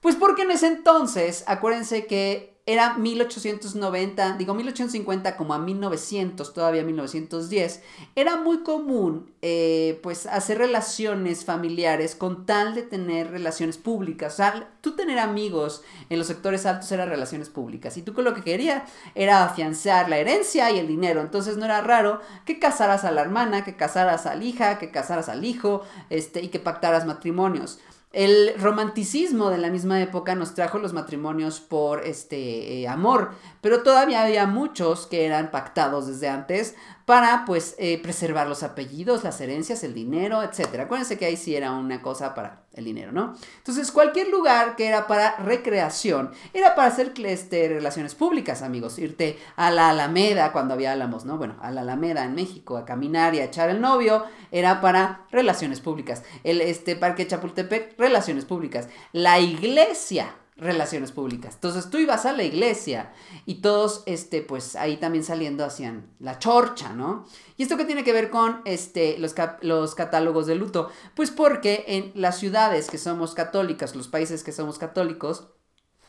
Pues porque en ese entonces, acuérdense que era 1890, digo 1850 como a 1900, todavía 1910, era muy común eh, pues hacer relaciones familiares con tal de tener relaciones públicas. O sea, tú tener amigos en los sectores altos era relaciones públicas y tú con lo que querías era afianzar la herencia y el dinero. Entonces no era raro que casaras a la hermana, que casaras a la hija, que casaras al hijo este, y que pactaras matrimonios. El romanticismo de la misma época nos trajo los matrimonios por este eh, amor, pero todavía había muchos que eran pactados desde antes para pues eh, preservar los apellidos, las herencias, el dinero, etc. Acuérdense que ahí sí era una cosa para el dinero, ¿no? Entonces cualquier lugar que era para recreación era para hacer este, relaciones públicas, amigos. Irte a la Alameda cuando había álamos, ¿no? Bueno, a la Alameda en México a caminar y a echar el novio era para relaciones públicas. El este, Parque Chapultepec, relaciones públicas. La iglesia relaciones públicas. Entonces tú ibas a la iglesia y todos, este, pues ahí también saliendo hacían la chorcha, ¿no? ¿Y esto qué tiene que ver con este, los, los catálogos de luto? Pues porque en las ciudades que somos católicas, los países que somos católicos,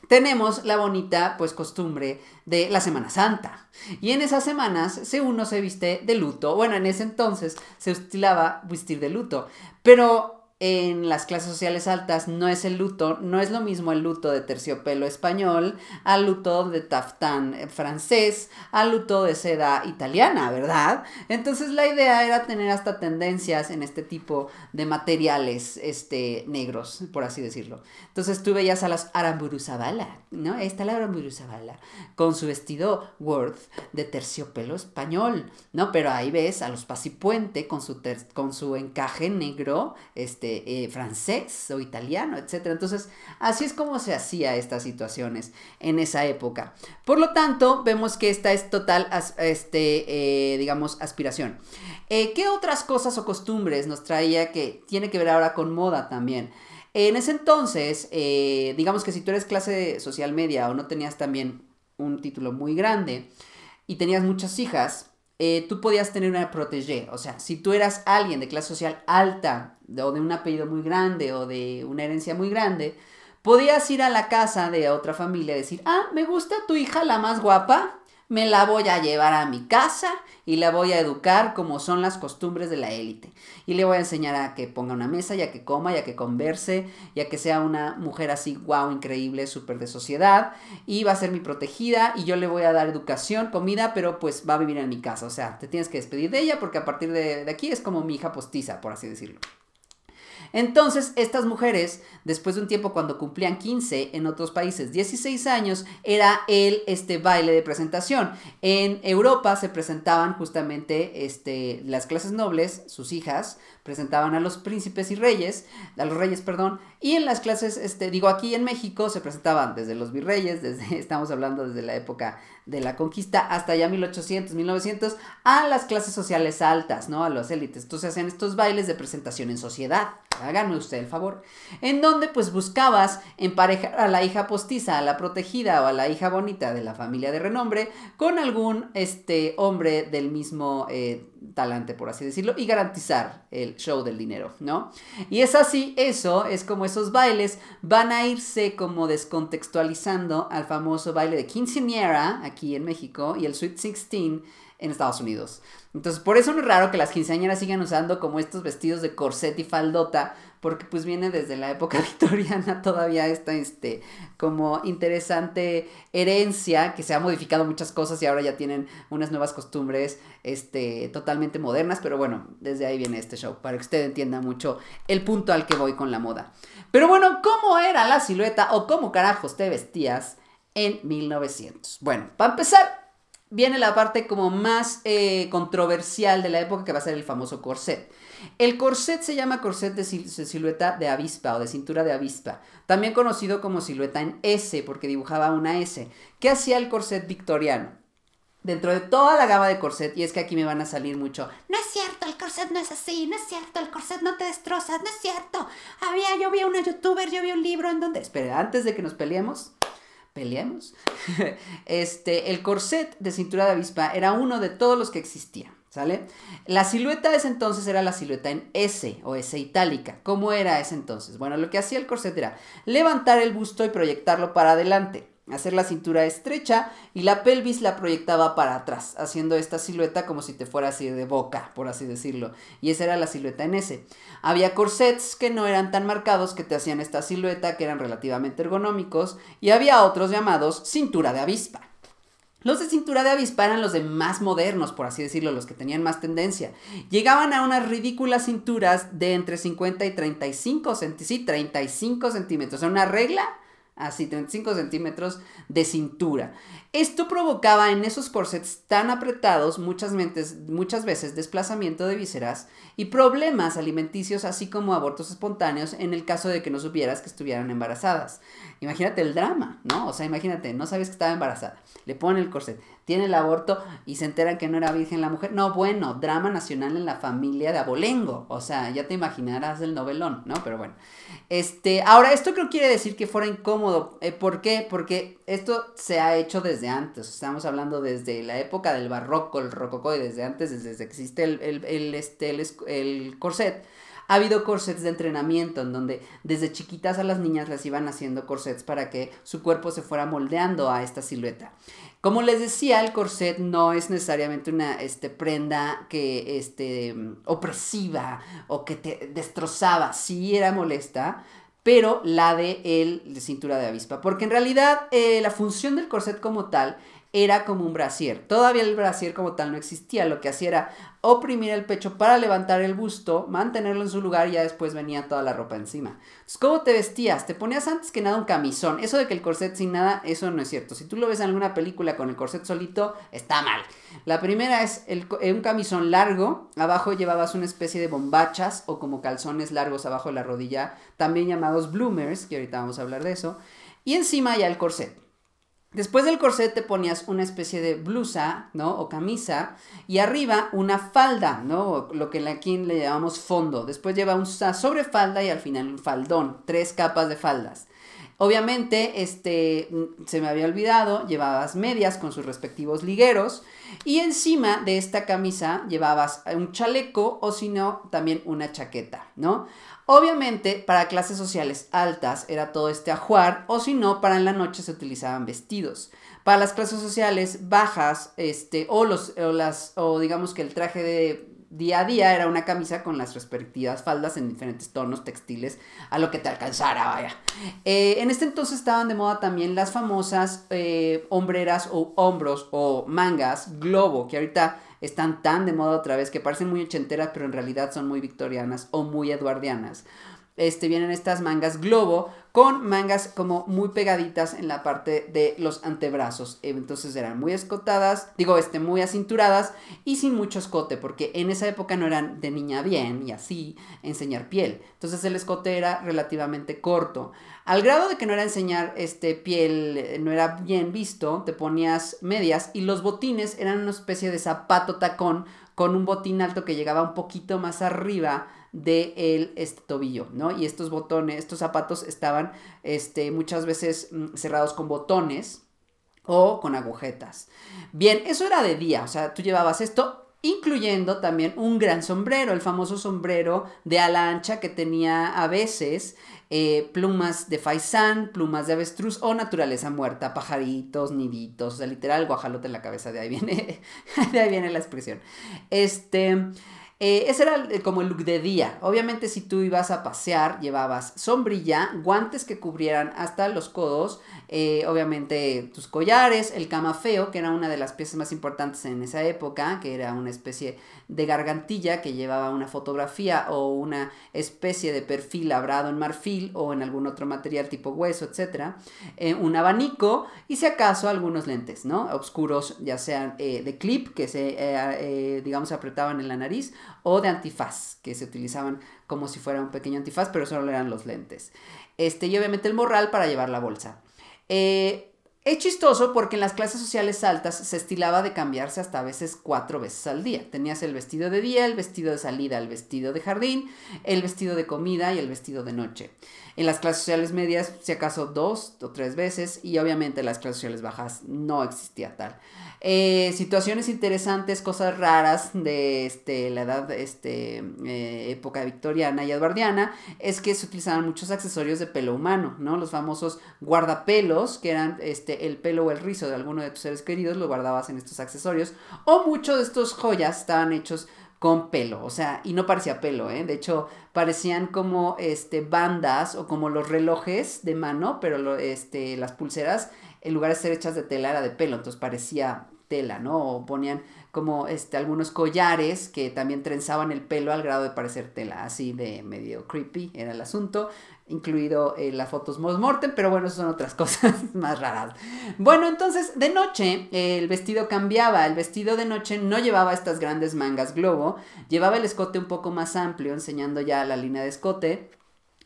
tenemos la bonita pues costumbre de la Semana Santa. Y en esas semanas se uno se viste de luto. Bueno, en ese entonces se estilaba vestir de luto. Pero en las clases sociales altas no es el luto, no es lo mismo el luto de terciopelo español, al luto de taftán francés, al luto de seda italiana, ¿verdad? Entonces la idea era tener hasta tendencias en este tipo de materiales este, negros, por así decirlo. Entonces tú veías a las Aramburu Zavala, ¿no? Ahí está la Aramburu Zavala, con su vestido Worth de terciopelo español, ¿no? Pero ahí ves a los Pasipuente con su, con su encaje negro, este, eh, francés o italiano, etc. Entonces, así es como se hacía estas situaciones en esa época. Por lo tanto, vemos que esta es total, este, eh, digamos, aspiración. Eh, ¿Qué otras cosas o costumbres nos traía que tiene que ver ahora con moda también? En ese entonces, digamos que si tú eres clase social media o no tenías también un título muy grande y tenías muchas hijas, eh, tú podías tener una protégé. O sea, si tú eras alguien de clase social alta o de un apellido muy grande o de una herencia muy grande, podías ir a la casa de otra familia y decir, ah, me gusta tu hija la más guapa, me la voy a llevar a mi casa y la voy a educar como son las costumbres de la élite. Y le voy a enseñar a que ponga una mesa y a que coma y a que converse y a que sea una mujer así, wow, increíble, súper de sociedad. Y va a ser mi protegida y yo le voy a dar educación, comida, pero pues va a vivir en mi casa. O sea, te tienes que despedir de ella porque a partir de, de aquí es como mi hija postiza, por así decirlo. Entonces, estas mujeres, después de un tiempo cuando cumplían 15, en otros países 16 años, era el este, baile de presentación. En Europa se presentaban justamente este, las clases nobles, sus hijas, presentaban a los príncipes y reyes, a los reyes, perdón, y en las clases, este, digo, aquí en México se presentaban desde los virreyes, [laughs] desde, estamos hablando desde la época de la conquista hasta ya 1800, 1900, a las clases sociales altas, ¿no? A las élites. Entonces hacían estos bailes de presentación en sociedad, háganme usted el favor, en donde pues buscabas emparejar a la hija postiza, a la protegida o a la hija bonita de la familia de renombre con algún, este, hombre del mismo... Eh, talante, por así decirlo, y garantizar el show del dinero, ¿no? Y es así, eso es como esos bailes van a irse como descontextualizando al famoso baile de quinceañera aquí en México y el Sweet 16 en Estados Unidos. Entonces, por eso no es raro que las quinceañeras sigan usando como estos vestidos de corset y faldota, porque pues viene desde la época [laughs] victoriana todavía esta, este, como interesante herencia que se ha modificado muchas cosas y ahora ya tienen unas nuevas costumbres, este, totalmente modernas, pero bueno, desde ahí viene este show, para que usted entienda mucho el punto al que voy con la moda. Pero bueno, ¿cómo era la silueta o cómo carajos te vestías en 1900? Bueno, para empezar, viene la parte como más eh, controversial de la época que va a ser el famoso corset. El corset se llama corset de, silueta de avispa o de cintura de avispa, también conocido como silueta en S porque dibujaba una S. ¿Qué hacía el corset victoriano? Dentro de toda la gama de corset, y es que aquí me van a salir mucho, no es cierto, el corset no es así, no es cierto, el corset no te destroza, no es cierto. Había, yo vi a una youtuber, yo vi un libro en donde... Espera, antes de que nos peleemos, peleemos. [laughs] este, el corset de cintura de avispa era uno de todos los que existían. ¿Sale? La silueta de ese entonces era la silueta en S o S itálica. ¿Cómo era ese entonces? Bueno, lo que hacía el corset era levantar el busto y proyectarlo para adelante, hacer la cintura estrecha y la pelvis la proyectaba para atrás, haciendo esta silueta como si te fuera así de boca, por así decirlo. Y esa era la silueta en S. Había corsets que no eran tan marcados que te hacían esta silueta, que eran relativamente ergonómicos, y había otros llamados cintura de avispa. Los de cintura de avispa eran los de más modernos, por así decirlo, los que tenían más tendencia. Llegaban a unas ridículas cinturas de entre 50 y 35 centímetros. Sí, 35 centímetros. O sea, una regla así 35 centímetros de cintura. Esto provocaba en esos corsets tan apretados muchas, muchas veces desplazamiento de vísceras y problemas alimenticios, así como abortos espontáneos en el caso de que no supieras que estuvieran embarazadas. Imagínate el drama, ¿no? O sea, imagínate, no sabes que estaba embarazada, le ponen el corset, tiene el aborto y se enteran que no era virgen la mujer. No, bueno, drama nacional en la familia de Abolengo. O sea, ya te imaginarás el novelón, ¿no? Pero bueno. Este, ahora, esto creo quiere decir que fuera incómodo. Eh, ¿Por qué? Porque esto se ha hecho desde antes. Estamos hablando desde la época del barroco, el rococó, y desde antes, desde que existe el, el, este, el, el corset ha habido corsets de entrenamiento en donde desde chiquitas a las niñas las iban haciendo corsets para que su cuerpo se fuera moldeando a esta silueta. Como les decía, el corset no es necesariamente una este, prenda que este, opresiva o que te destrozaba. Sí era molesta, pero la de el de cintura de avispa. Porque en realidad eh, la función del corset como tal era como un brasier. Todavía el brasier como tal no existía. Lo que hacía era oprimir el pecho para levantar el busto, mantenerlo en su lugar y ya después venía toda la ropa encima. ¿cómo te vestías? Te ponías antes que nada un camisón. Eso de que el corset sin nada, eso no es cierto. Si tú lo ves en alguna película con el corset solito, está mal. La primera es eh, un camisón largo. Abajo llevabas una especie de bombachas o como calzones largos abajo de la rodilla, también llamados bloomers, que ahorita vamos a hablar de eso. Y encima ya el corset. Después del corset te ponías una especie de blusa, ¿no? O camisa. Y arriba una falda, ¿no? Lo que aquí le llamamos fondo. Después lleva una sobrefalda y al final un faldón. Tres capas de faldas. Obviamente, este, se me había olvidado, llevabas medias con sus respectivos ligueros. Y encima de esta camisa llevabas un chaleco o si no, también una chaqueta, ¿no? Obviamente, para clases sociales altas era todo este ajuar, o si no, para en la noche se utilizaban vestidos. Para las clases sociales bajas, este, o los, o las, o digamos que el traje de día a día era una camisa con las respectivas faldas en diferentes tonos textiles a lo que te alcanzara, vaya. Eh, en este entonces estaban de moda también las famosas eh, hombreras o hombros o mangas globo, que ahorita están tan de moda otra vez que parecen muy ochenteras, pero en realidad son muy victorianas o muy eduardianas. Este, vienen estas mangas globo con mangas como muy pegaditas en la parte de los antebrazos. Entonces eran muy escotadas, digo, este, muy acinturadas y sin mucho escote, porque en esa época no eran de niña bien y así enseñar piel. Entonces el escote era relativamente corto. Al grado de que no era enseñar este piel, no era bien visto, te ponías medias y los botines eran una especie de zapato tacón con un botín alto que llegaba un poquito más arriba de el este, tobillo, ¿no? Y estos botones, estos zapatos estaban este, muchas veces mm, cerrados con botones o con agujetas. Bien, eso era de día, o sea, tú llevabas esto incluyendo también un gran sombrero, el famoso sombrero de ala ancha que tenía a veces eh, plumas de faisán, plumas de avestruz o naturaleza muerta, pajaritos, niditos, o sea, literal guajalote en la cabeza, de ahí viene, [laughs] de ahí viene la expresión. Este, eh, ese era como el look de día. Obviamente si tú ibas a pasear, llevabas sombrilla, guantes que cubrieran hasta los codos, eh, obviamente tus collares, el camafeo, que era una de las piezas más importantes en esa época, que era una especie de gargantilla que llevaba una fotografía o una especie de perfil labrado en marfil o en algún otro material tipo hueso, etc. Eh, un abanico y si acaso algunos lentes, ¿no? Oscuros, ya sean de clip, que se, digamos, apretaban en la nariz, o de antifaz, que se utilizaban como si fuera un pequeño antifaz, pero solo eran los lentes. Este, y obviamente el morral para llevar la bolsa. Eh, Es chistoso porque en las clases sociales altas se estilaba de cambiarse hasta a veces cuatro veces al día. Tenías el vestido de día, el vestido de salida, el vestido de jardín, el vestido de comida y el vestido de noche. En las clases sociales medias, si acaso dos o tres veces, y obviamente en las clases sociales bajas no existía tal. Eh, situaciones interesantes, cosas raras de este, la edad, este, eh, época victoriana y edwardiana, es que se utilizaban muchos accesorios de pelo humano, ¿no? Los famosos guardapelos, que eran este, el pelo o el rizo de alguno de tus seres queridos, lo guardabas en estos accesorios, o muchos de estos joyas estaban hechos con pelo, o sea, y no parecía pelo, ¿eh? De hecho, parecían como, este, bandas o como los relojes de mano, pero lo, este, las pulseras, en lugar de ser hechas de tela, era de pelo, entonces parecía tela, ¿no? O ponían como este, algunos collares que también trenzaban el pelo al grado de parecer tela, así de medio creepy era el asunto, incluido eh, las fotos post-mortem, pero bueno, son otras [laughs] cosas más raras. Bueno, entonces de noche el vestido cambiaba, el vestido de noche no llevaba estas grandes mangas globo, llevaba el escote un poco más amplio, enseñando ya la línea de escote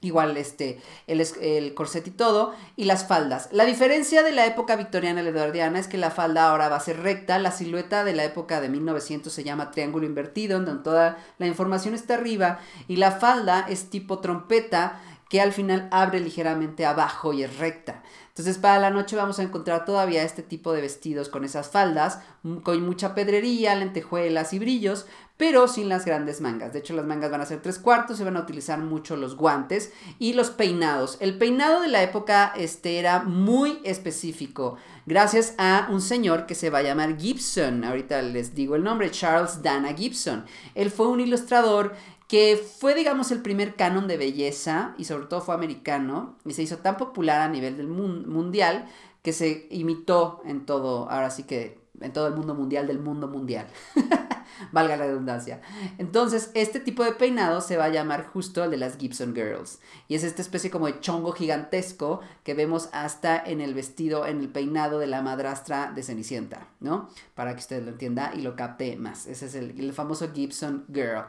igual este, el, el, corset y todo, y las faldas. La diferencia de la época victoriana y eduardiana es que la falda ahora va a ser recta, la silueta de la época de 1900 se llama triángulo invertido, donde toda la información está arriba, y la falda es tipo trompeta, que al final abre ligeramente abajo y es recta. Entonces para la noche vamos a encontrar todavía este tipo de vestidos con esas faldas, con mucha pedrería, lentejuelas y brillos, pero sin las grandes mangas. De hecho, las mangas van a ser tres cuartos, se van a utilizar mucho los guantes y los peinados. El peinado de la época este, era muy específico, gracias a un señor que se va a llamar Gibson. Ahorita les digo el nombre, Charles Dana Gibson. Él fue un ilustrador que fue, digamos, el primer canon de belleza y sobre todo fue americano y se hizo tan popular a nivel del mundial que se imitó en todo, ahora sí que en todo el mundo mundial del mundo mundial. [laughs] valga la redundancia. Entonces, este tipo de peinado se va a llamar justo el de las Gibson Girls. Y es esta especie como de chongo gigantesco que vemos hasta en el vestido, en el peinado de la madrastra de Cenicienta, ¿no? Para que usted lo entienda y lo capte más. Ese es el, famoso Gibson Girl.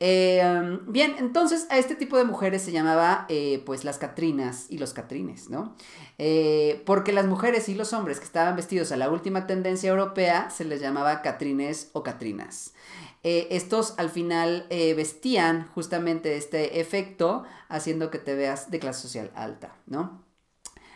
Eh, bien, entonces a este tipo de mujeres se llamaba eh, pues las Catrinas y los Catrines, ¿no? Eh, porque las mujeres y los hombres que estaban vestidos a la última tendencia europea se les llamaba Catrines o Catrinas. Eh, estos al final eh, vestían justamente este efecto haciendo que te veas de clase social alta, ¿no?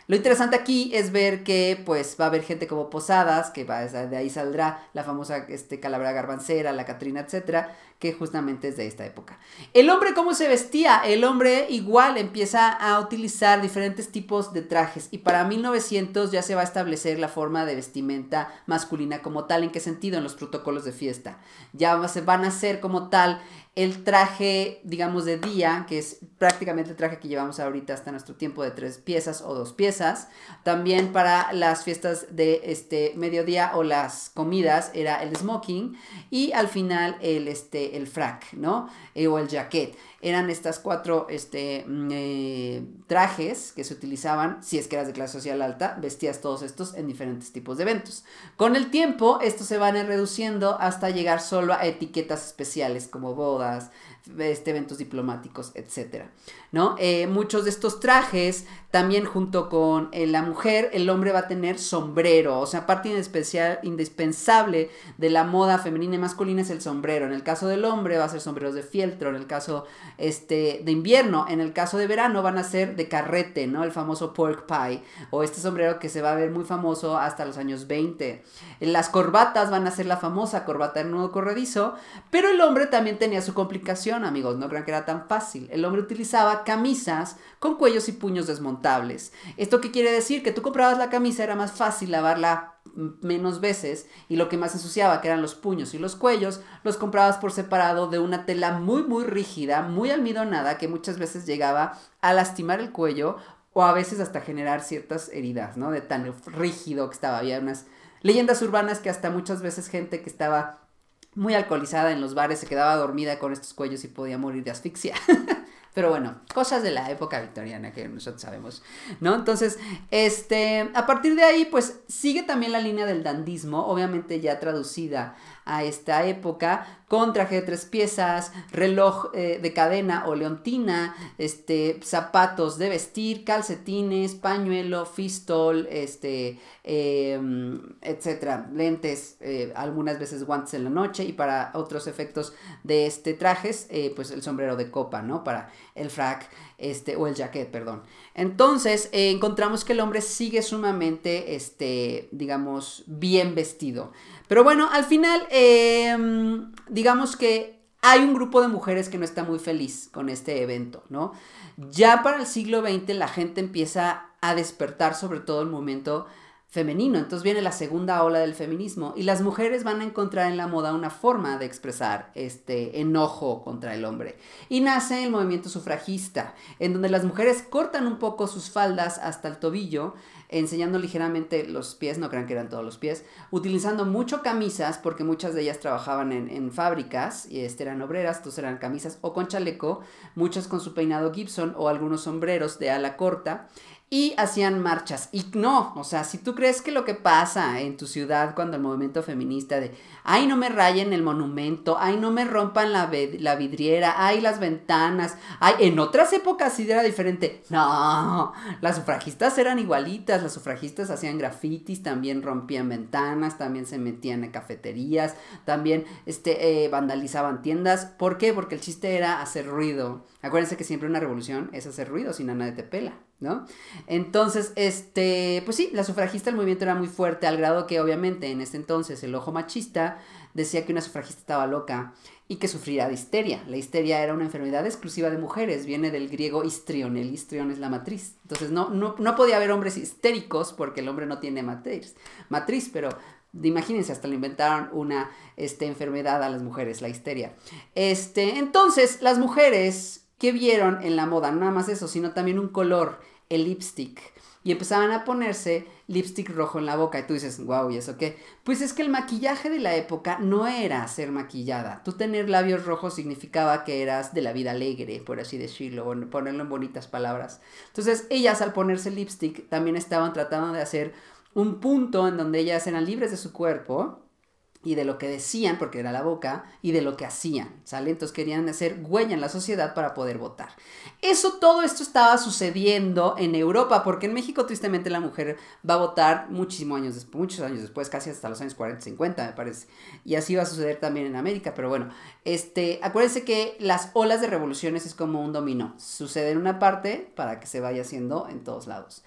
Lo interesante aquí es ver que pues va a haber gente como Posadas, que va, de ahí saldrá la famosa este, Calabra Garbancera, la Catrina, etcétera, que justamente es de esta época. El hombre, ¿cómo se vestía? El hombre igual empieza a utilizar diferentes tipos de trajes y para 1900 ya se va a establecer la forma de vestimenta masculina como tal. ¿En qué sentido? En los protocolos de fiesta. Ya se van a hacer como tal el traje, digamos, de día, que es prácticamente el traje que llevamos ahorita hasta nuestro tiempo de tres piezas o dos piezas. También para las fiestas de este mediodía o las comidas era el smoking y al final el, este, el frac, ¿no? Eh, o el jacket eran estas cuatro este, mm, eh, trajes que se utilizaban, si es que eras de clase social alta, vestías todos estos en diferentes tipos de eventos. Con el tiempo, estos se van reduciendo hasta llegar solo a etiquetas especiales como bodas, este, eventos diplomáticos, etc. ¿no? Eh, muchos de estos trajes, también junto con eh, la mujer, el hombre va a tener sombrero, o sea, parte especial, indispensable de la moda femenina y masculina es el sombrero. En el caso del hombre va a ser sombreros de fieltro, en el caso este, de invierno, en el caso de verano van a ser de carrete, ¿no? El famoso pork pie, o este sombrero que se va a ver muy famoso hasta los años 20. Las corbatas van a ser la famosa corbata en nudo corredizo, pero el hombre también tenía su complicación, amigos, no crean que era tan fácil. El hombre utilizaba camisas con cuellos y puños desmontables. ¿Esto qué quiere decir? Que tú comprabas la camisa, era más fácil lavarla menos veces y lo que más ensuciaba, que eran los puños y los cuellos, los comprabas por separado de una tela muy muy rígida, muy almidonada, que muchas veces llegaba a lastimar el cuello o a veces hasta generar ciertas heridas, ¿no? De tan rígido que estaba. Había unas leyendas urbanas que hasta muchas veces gente que estaba muy alcoholizada en los bares se quedaba dormida con estos cuellos y podía morir de asfixia. [laughs] Pero bueno, cosas de la época victoriana que nosotros sabemos, ¿no? Entonces, este, a partir de ahí, pues sigue también la línea del dandismo, obviamente ya traducida a esta época, con traje de tres piezas, reloj eh, de cadena o leontina, este, zapatos de vestir, calcetines, pañuelo, fistol, este, em, etcétera, lentes, eh, algunas veces guantes en la noche y para otros efectos de este trajes, eh, pues el sombrero de copa, ¿no? Para el frac, este, o el jacket, perdón. Entonces, encontramos que el hombre sigue sumamente, este, digamos, bien vestido. Pero bueno, al final, em, digamos que hay un grupo de mujeres que no está muy feliz con este evento, ¿no? Ya para el siglo XX la gente empieza a despertar sobre todo el momento femenino. Entonces viene la segunda ola del feminismo y las mujeres van a encontrar en la moda una forma de expresar este enojo contra el hombre. Y nace el movimiento sufragista, en donde las mujeres cortan un poco sus faldas hasta el tobillo, enseñando ligeramente los pies, no crean que eran todos los pies, utilizando mucho camisas, porque muchas de ellas trabajaban en, fábricas y este, eran obreras, entonces eran camisas o con chaleco, muchas con su peinado Gibson o algunos sombreros de ala corta y hacían marchas. Y no, o sea, si tú crees que lo que pasa en tu ciudad cuando el movimiento feminista de, ay, no me rayen el monumento, ay, no me rompan la, la vidriera, ay, las ventanas, ay, en otras épocas sí era diferente. No, las sufragistas eran igualitas, las sufragistas hacían grafitis, también rompían ventanas, también se metían en cafeterías, también este, eh, vandalizaban tiendas. ¿Por qué? Porque el chiste era hacer ruido. Acuérdense que siempre una revolución es hacer ruido, si nadie te pela. ¿No? Entonces, este, pues sí, la sufragista el movimiento era muy fuerte, al grado que obviamente en ese entonces el ojo machista decía que una sufragista estaba loca y que sufría de histeria. La histeria era una enfermedad exclusiva de mujeres, viene del griego histrión, el histrión es la matriz. Entonces no, no, no podía haber hombres histéricos porque el hombre no tiene matriz, matriz pero imagínense, hasta le inventaron una este, enfermedad a las mujeres, la histeria. Este, entonces, las mujeres que vieron en la moda, no nada más eso, sino también un color el lipstick. Y empezaban a ponerse lipstick rojo en la boca. Y tú dices, wow, ¿y eso qué? Pues es que el maquillaje de la época no era ser maquillada. Tú tener labios rojos significaba que eras de la vida alegre, por así decirlo, ponerlo en bonitas palabras. Entonces, ellas al ponerse lipstick también estaban tratando de hacer un punto en donde ellas eran libres de su cuerpo y de lo que decían, porque era la boca, y de lo que hacían, ¿sale? Entonces querían hacer huella en la sociedad para poder votar. Eso, todo esto estaba sucediendo en Europa, porque en México tristemente la mujer va a votar muchísimos años muchos años después, casi hasta los años 40, 50 me parece. Y así va a suceder también en América, pero bueno, este, acuérdense que las olas de revoluciones es como un dominó, sucede en una parte para que se vaya haciendo en todos lados.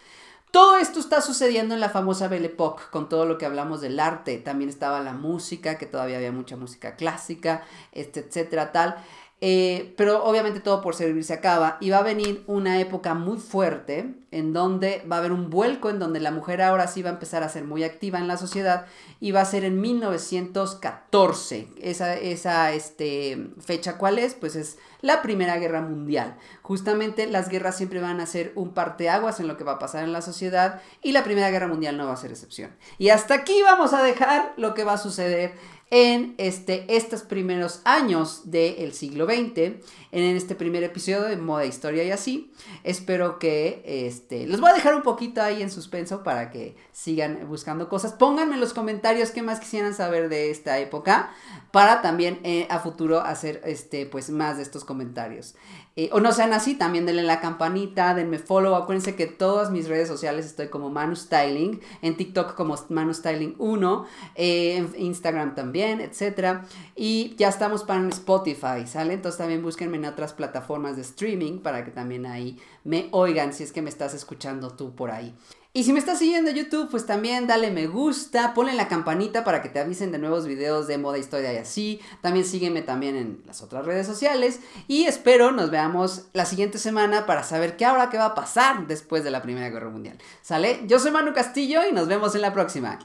Todo esto está sucediendo en la famosa Belle Époque, con todo lo que hablamos del arte. También estaba la música, que todavía había mucha música clásica, etcétera, tal. Eh, pero obviamente todo por servir se acaba y va a venir una época muy fuerte en donde va a haber un vuelco en donde la mujer ahora sí va a empezar a ser muy activa en la sociedad y va a ser en 1914. Esa, esa este, fecha cuál es? Pues es la Primera Guerra Mundial. Justamente las guerras siempre van a ser un parteaguas en lo que va a pasar en la sociedad y la Primera Guerra Mundial no va a ser excepción. Y hasta aquí vamos a dejar lo que va a suceder en este, estos primeros años del siglo XX, en este primer episodio de Moda, Historia y así. Espero que este, los voy a dejar un poquito ahí en suspenso para que sigan buscando cosas. Pónganme en los comentarios qué más quisieran saber de esta época para también eh, a futuro hacer este, pues, más de estos comentarios. Eh, o no sean así, también denle la campanita, denme follow. Acuérdense que todas mis redes sociales estoy como Manu Styling, en TikTok como Manu Styling 1, eh, en Instagram también, etc. Y ya estamos para Spotify, ¿sale? Entonces también búsquenme en otras plataformas de streaming para que también ahí me oigan si es que me estás escuchando tú por ahí. Y si me estás siguiendo en YouTube, pues también dale me gusta, ponle la campanita para que te avisen de nuevos videos de moda, historia y así. También sígueme también en las otras redes sociales y espero nos veamos la siguiente semana para saber qué ahora qué va a pasar después de la Primera Guerra Mundial. ¿Sale? Yo soy Manu Castillo y nos vemos en la próxima.